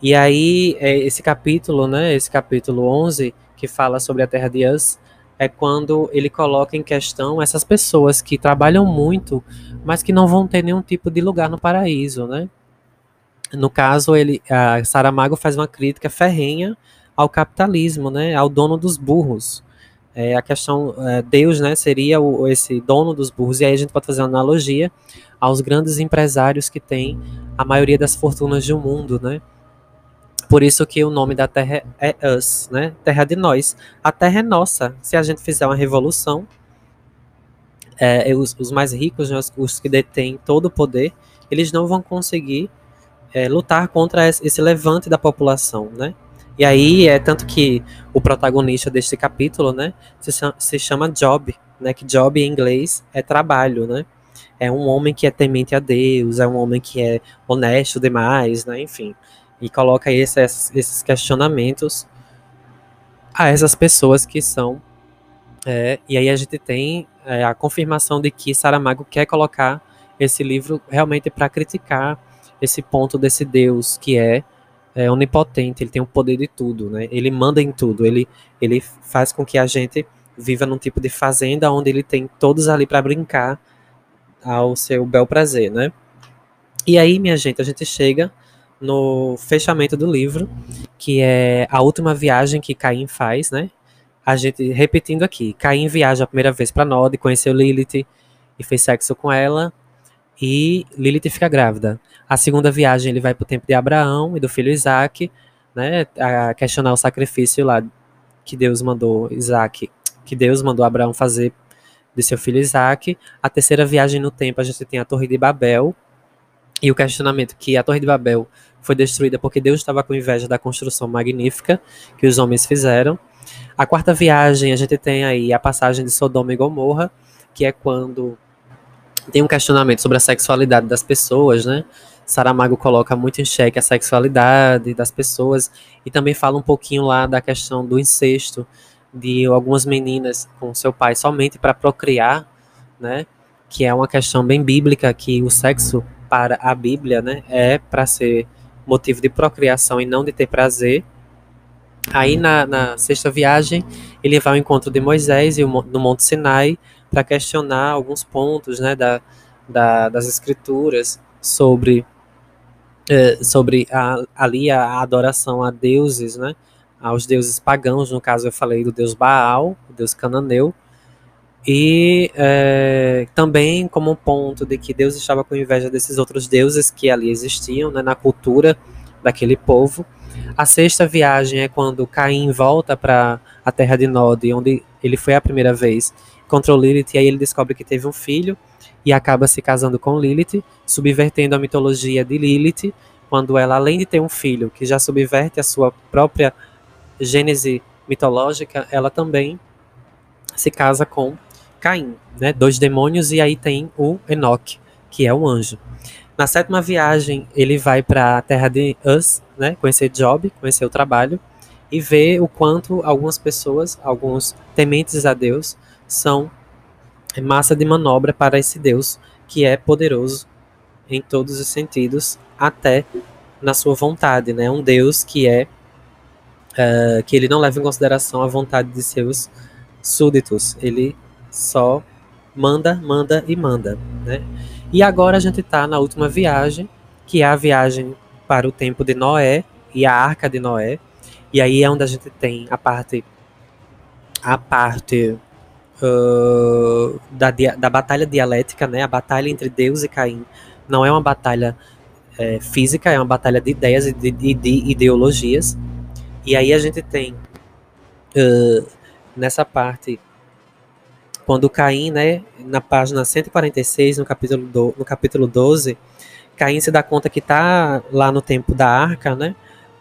E aí, é, esse capítulo, né, esse capítulo 11, que fala sobre a terra de Uz, é quando ele coloca em questão essas pessoas que trabalham muito, mas que não vão ter nenhum tipo de lugar no paraíso, né? No caso, ele, a Saramago faz uma crítica ferrenha ao capitalismo, né, ao dono dos burros. É, a questão, é, Deus, né, seria o, esse dono dos burros, e aí a gente pode fazer uma analogia aos grandes empresários que têm a maioria das fortunas do mundo, né, por isso que o nome da terra é Us, né, terra de nós. A terra é nossa, se a gente fizer uma revolução, é, os, os, mais ricos, né, os, os, que detêm todo o poder, eles não vão conseguir é, lutar contra esse levante da população, né, e aí é tanto que o protagonista deste capítulo, né, se chama, se chama Job, né, que Job em inglês é trabalho, né? É um homem que é temente a Deus, é um homem que é honesto demais, né, enfim. E coloca esses, questionamentos a essas pessoas que são é, e aí a gente tem é, a confirmação de que Saramago quer colocar esse livro realmente para criticar esse ponto desse Deus que é é onipotente, ele tem o poder de tudo, né? Ele manda em tudo, ele, ele faz com que a gente viva num tipo de fazenda onde ele tem todos ali para brincar ao seu bel prazer, né? E aí, minha gente, a gente chega no fechamento do livro, que é a última viagem que Caim faz, né? A gente repetindo aqui, Caim viaja a primeira vez para Nod, conheceu Lilith e fez sexo com ela, e Lilith fica grávida. A segunda viagem ele vai para o tempo de Abraão e do filho Isaac, né, a questionar o sacrifício lá que Deus mandou Isaac, que Deus mandou Abraão fazer de seu filho Isaac. A terceira viagem no tempo a gente tem a Torre de Babel e o questionamento que a Torre de Babel foi destruída porque Deus estava com inveja da construção magnífica que os homens fizeram. A quarta viagem a gente tem aí a passagem de Sodoma e Gomorra, que é quando tem um questionamento sobre a sexualidade das pessoas, né? Saramago coloca muito em xeque a sexualidade das pessoas e também fala um pouquinho lá da questão do incesto de algumas meninas com seu pai somente para procriar, né? Que é uma questão bem bíblica que o sexo para a Bíblia, né, é para ser motivo de procriação e não de ter prazer. Aí na, na sexta viagem ele vai ao encontro de Moisés e no Monte Sinai para questionar alguns pontos né, da, da, das escrituras sobre, é, sobre a, ali a, adoração a deuses, né, aos deuses pagãos, no caso eu falei do deus Baal, o deus cananeu, e é, também como um ponto de que Deus estava com inveja desses outros deuses que ali existiam né, na cultura daquele povo. A sexta viagem é quando Caim volta para a terra de Nod, onde ele foi a primeira vez, contra Lilith, e aí ele descobre que teve um filho e acaba se casando com Lilith, subvertendo a mitologia de Lilith, quando ela, além de ter um filho que já subverte a sua própria gênese mitológica, ela também se casa com Caim, né? Dois demônios e aí tem o Enoch, que é o anjo. Na sétima viagem, ele vai para a terra de Uz, né? Conhecer Job, conhecer o trabalho e ver o quanto algumas pessoas, alguns tementes a Deus, são massa de manobra para esse Deus que é poderoso em todos os sentidos, até na sua vontade, né? Um Deus que é uh, que ele não leva em consideração a vontade de seus súditos. Ele só manda, manda e manda, né? E agora a gente está na última viagem, que é a viagem para o tempo de Noé e a Arca de Noé. E aí é onde a gente tem a parte a parte uh, da, da batalha dialética, né? A batalha entre Deus e Caim não é uma batalha é, física, é uma batalha de ideias e de, de, de ideologias. E aí a gente tem uh, nessa parte quando Caim, né, na página 146, no capítulo, do, no capítulo 12, Caim se dá conta que está lá no tempo da arca, né,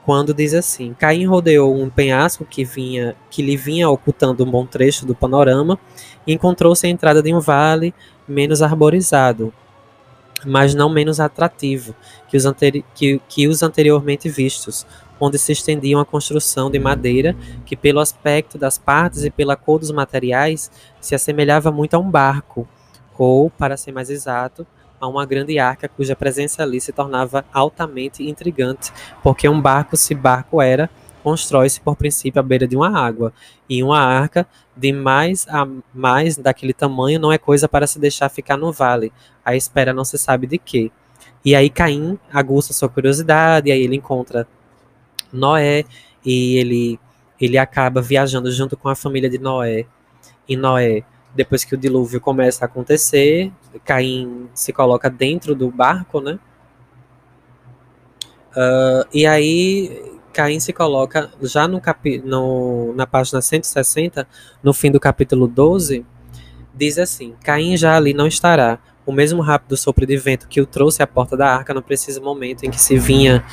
quando diz assim: Caim rodeou um penhasco que vinha, que lhe vinha ocultando um bom trecho do panorama e encontrou-se a entrada de um vale menos arborizado, mas não menos atrativo que os, que, que os anteriormente vistos, onde se estendia uma construção de madeira que, pelo aspecto das partes e pela cor dos materiais, se assemelhava muito a um barco, ou, para ser mais exato, a uma grande arca cuja presença ali se tornava altamente intrigante, porque um barco, se barco era, constrói-se por princípio à beira de uma água, e uma arca de mais a mais daquele tamanho não é coisa para se deixar ficar no vale, a espera não se sabe de quê. E aí Caim aguça sua curiosidade, e aí ele encontra Noé e ele ele acaba viajando junto com a família de Noé. E Noé, depois que o dilúvio começa a acontecer, Caim se coloca dentro do barco, né? Uh, e aí Caim se coloca já no, capi no na página 160, no fim do capítulo 12, diz assim: Caim já ali não estará. O mesmo rápido sopro de vento que o trouxe à porta da arca no preciso momento em que se vinha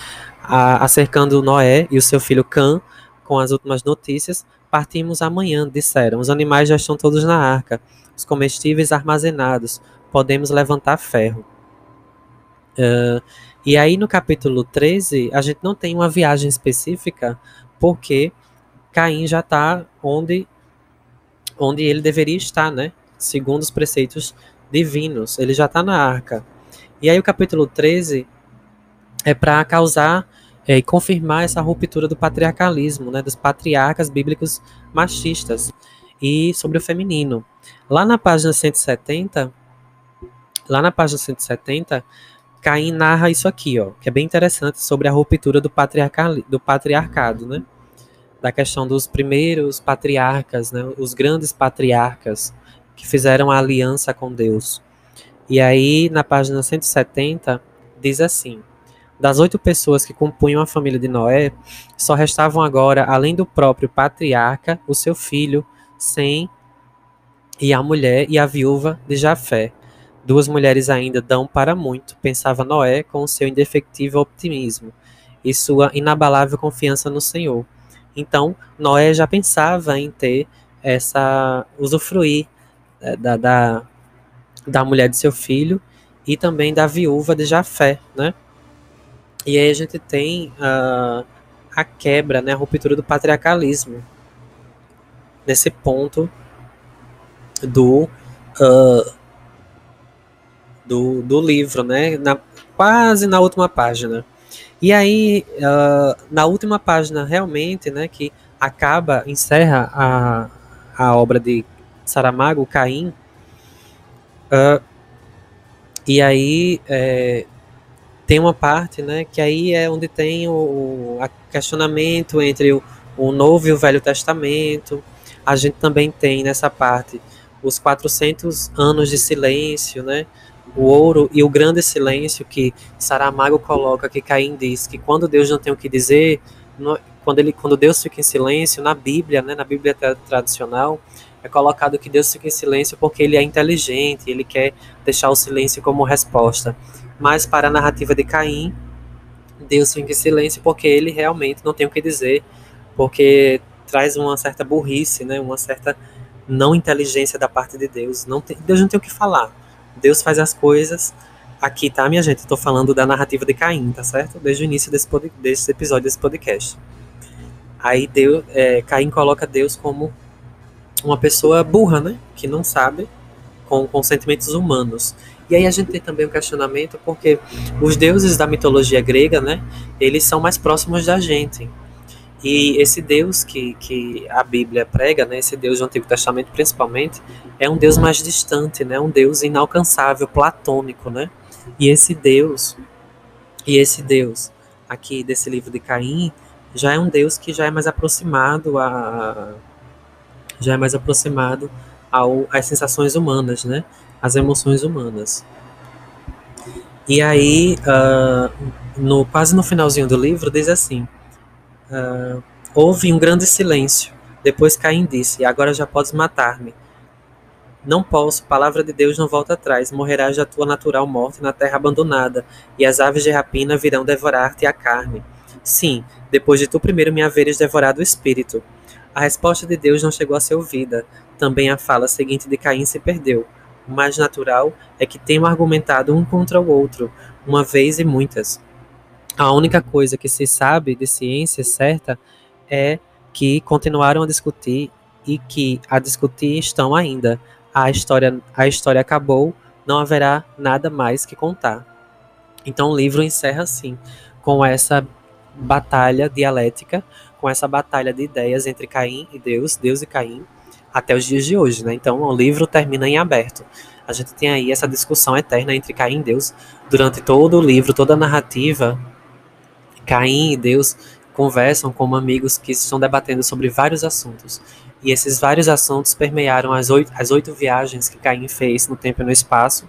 a, acercando Noé e o seu filho Cã com as últimas notícias. Partimos amanhã, disseram. Os animais já estão todos na arca, os comestíveis armazenados. Podemos levantar ferro. Uh, e aí no capítulo 13, a gente não tem uma viagem específica, porque Caim já está onde, onde ele deveria estar, né? Segundo os preceitos divinos. Ele já está na arca. E aí o capítulo 13 é para causar é, e confirmar essa ruptura do patriarcalismo, né, dos patriarcas bíblicos machistas e sobre o feminino. Lá na página 170, lá na página 170, Caim narra isso aqui, ó, que é bem interessante sobre a ruptura do, do patriarcado, né? Da questão dos primeiros patriarcas, né? Os grandes patriarcas que fizeram a aliança com Deus. E aí, na página 170, diz assim: das oito pessoas que compunham a família de Noé, só restavam agora, além do próprio patriarca, o seu filho, Sem, e a mulher e a viúva de Jafé. Duas mulheres ainda dão para muito, pensava Noé com seu indefectível optimismo e sua inabalável confiança no Senhor. Então, Noé já pensava em ter essa usufruir da, da, da mulher de seu filho e também da viúva de Jafé, né? E aí a gente tem uh, a quebra, né, a ruptura do patriarcalismo nesse ponto do, uh, do, do livro, né, na, quase na última página. E aí, uh, na última página, realmente, né, que acaba, encerra a, a obra de Saramago, Caim, uh, e aí é, tem uma parte, né, que aí é onde tem o, o questionamento entre o, o Novo e o Velho Testamento. A gente também tem nessa parte os 400 anos de silêncio, né? O ouro e o grande silêncio que Saramago coloca, que Caim diz que quando Deus não tem o que dizer, quando ele quando Deus fica em silêncio na Bíblia, né, na Bíblia tradicional, é colocado que Deus fica em silêncio porque ele é inteligente, ele quer deixar o silêncio como resposta. Mas para a narrativa de Caim, Deus fica em silêncio porque ele realmente não tem o que dizer, porque traz uma certa burrice, né, uma certa não inteligência da parte de Deus. Não tem, Deus não tem o que falar. Deus faz as coisas. Aqui, tá, minha gente? Estou falando da narrativa de Caim, tá certo? Desde o início desse, desse episódio, desse podcast. Aí Deus, é, Caim coloca Deus como uma pessoa burra, né? Que não sabe com, com sentimentos humanos. E aí a gente tem também um questionamento porque os deuses da mitologia grega, né? Eles são mais próximos da gente. E esse Deus que, que a Bíblia prega, né, esse Deus do Antigo Testamento principalmente, é um Deus mais distante, né, um Deus inalcançável, platônico, né? E esse Deus, e esse Deus aqui desse livro de Caim, já é um Deus que já é mais aproximado a já é mais aproximado ao, às sensações humanas, né? As emoções humanas. E aí, uh, no quase no finalzinho do livro, diz assim: uh, houve um grande silêncio. Depois Caim disse: Agora já podes matar-me. Não posso, palavra de Deus não volta atrás. Morrerás da tua natural morte na terra abandonada, e as aves de rapina virão devorar-te a carne. Sim, depois de tu primeiro me haveres devorado o espírito. A resposta de Deus não chegou a ser ouvida. Também a fala seguinte de Caim se perdeu. O mais natural é que tenham argumentado um contra o outro, uma vez e muitas. A única coisa que se sabe de ciência certa é que continuaram a discutir e que a discutir estão ainda. A história, a história acabou, não haverá nada mais que contar. Então o livro encerra assim, com essa batalha dialética com essa batalha de ideias entre Caim e Deus, Deus e Caim, até os dias de hoje, né? Então o livro termina em aberto. A gente tem aí essa discussão eterna entre Caim e Deus durante todo o livro, toda a narrativa. Caim e Deus conversam como amigos que estão debatendo sobre vários assuntos. E esses vários assuntos permearam as oito, as oito viagens que Caim fez no tempo e no espaço,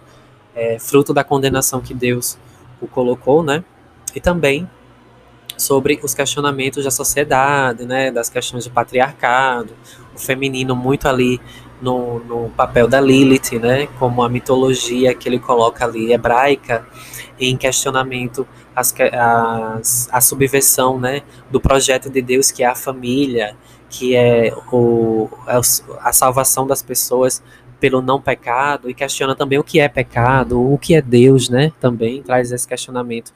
é, fruto da condenação que Deus o colocou, né? E também sobre os questionamentos da sociedade, né, das questões do patriarcado, o feminino muito ali no, no papel da Lilith, né, como a mitologia que ele coloca ali hebraica em questionamento as, as, a subversão, né, do projeto de Deus que é a família, que é o, é a salvação das pessoas pelo não pecado e questiona também o que é pecado, o que é Deus, né? Também traz esse questionamento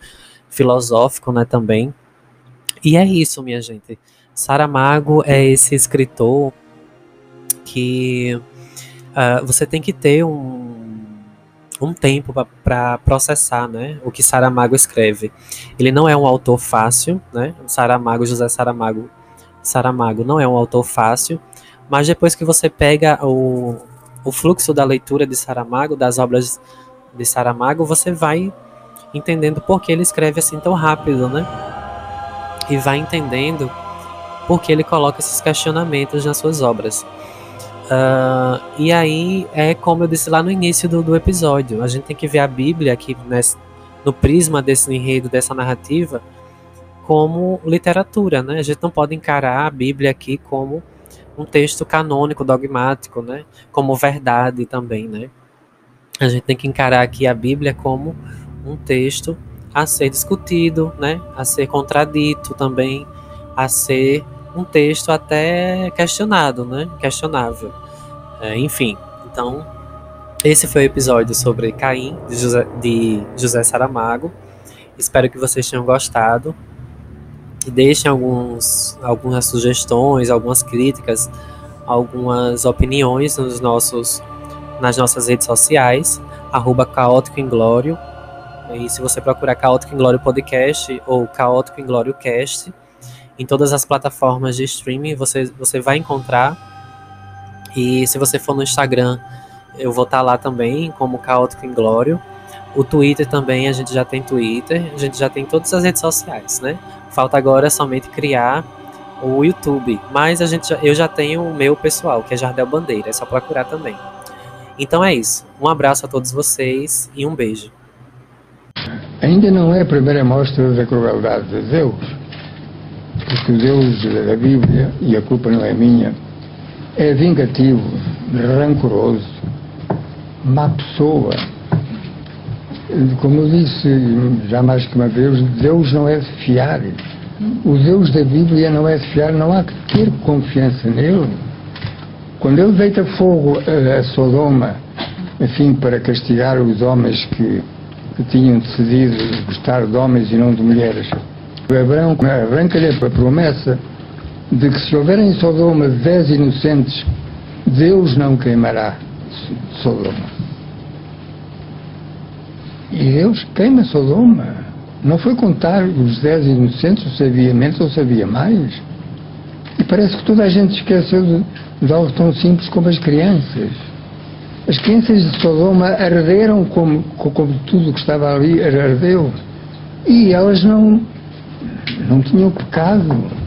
filosófico, né? Também e é isso, minha gente. Saramago é esse escritor que uh, você tem que ter um, um tempo para processar né, o que Saramago escreve. Ele não é um autor fácil, né? Saramago, José Saramago, Saramago não é um autor fácil, mas depois que você pega o, o fluxo da leitura de Saramago, das obras de Saramago, você vai entendendo por que ele escreve assim tão rápido, né? E vai entendendo por que ele coloca esses questionamentos nas suas obras. Uh, e aí é como eu disse lá no início do, do episódio, a gente tem que ver a Bíblia aqui nesse, no prisma desse enredo, dessa narrativa, como literatura, né? A gente não pode encarar a Bíblia aqui como um texto canônico, dogmático, né? Como verdade também, né? A gente tem que encarar aqui a Bíblia como um texto a ser discutido, né, a ser contradito também, a ser um texto até questionado, né, questionável. É, enfim, então esse foi o episódio sobre Caim de José, de José Saramago. Espero que vocês tenham gostado. Deixem alguns, algumas sugestões, algumas críticas, algumas opiniões nos nossos, nas nossas redes sociais, arroba caótico inglório, e se você procurar Caótico Inglório Podcast ou Caótico Inglório Cast, em todas as plataformas de streaming você, você vai encontrar. E se você for no Instagram, eu vou estar lá também, como Caótico Inglório. O Twitter também, a gente já tem Twitter, a gente já tem todas as redes sociais, né? Falta agora somente criar o YouTube, mas a gente eu já tenho o meu pessoal, que é Jardel Bandeira, é só procurar também. Então é isso. Um abraço a todos vocês e um beijo. Ainda não é a primeira mostra da crueldade de Deus, porque Deus da Bíblia, e a culpa não é minha, é vingativo, rancoroso, má pessoa. Como eu disse já mais que uma vez, Deus não é de fiar. O Deus da Bíblia não é de fiar, não há que ter confiança nele. Quando ele deita fogo a Sodoma, enfim, para castigar os homens que, que tinham decidido gostar de homens e não de mulheres, Abraão arranca-lhe a promessa de que se houver em Sodoma dez inocentes, Deus não queimará Sodoma. E Deus queima Sodoma. Não foi contar os dez inocentes, ou sabia menos ou sabia mais. E parece que toda a gente esqueceu de, de algo tão simples como as crianças. As crianças de Sodoma arderam como, como tudo que estava ali ardeu. E elas não, não tinham pecado.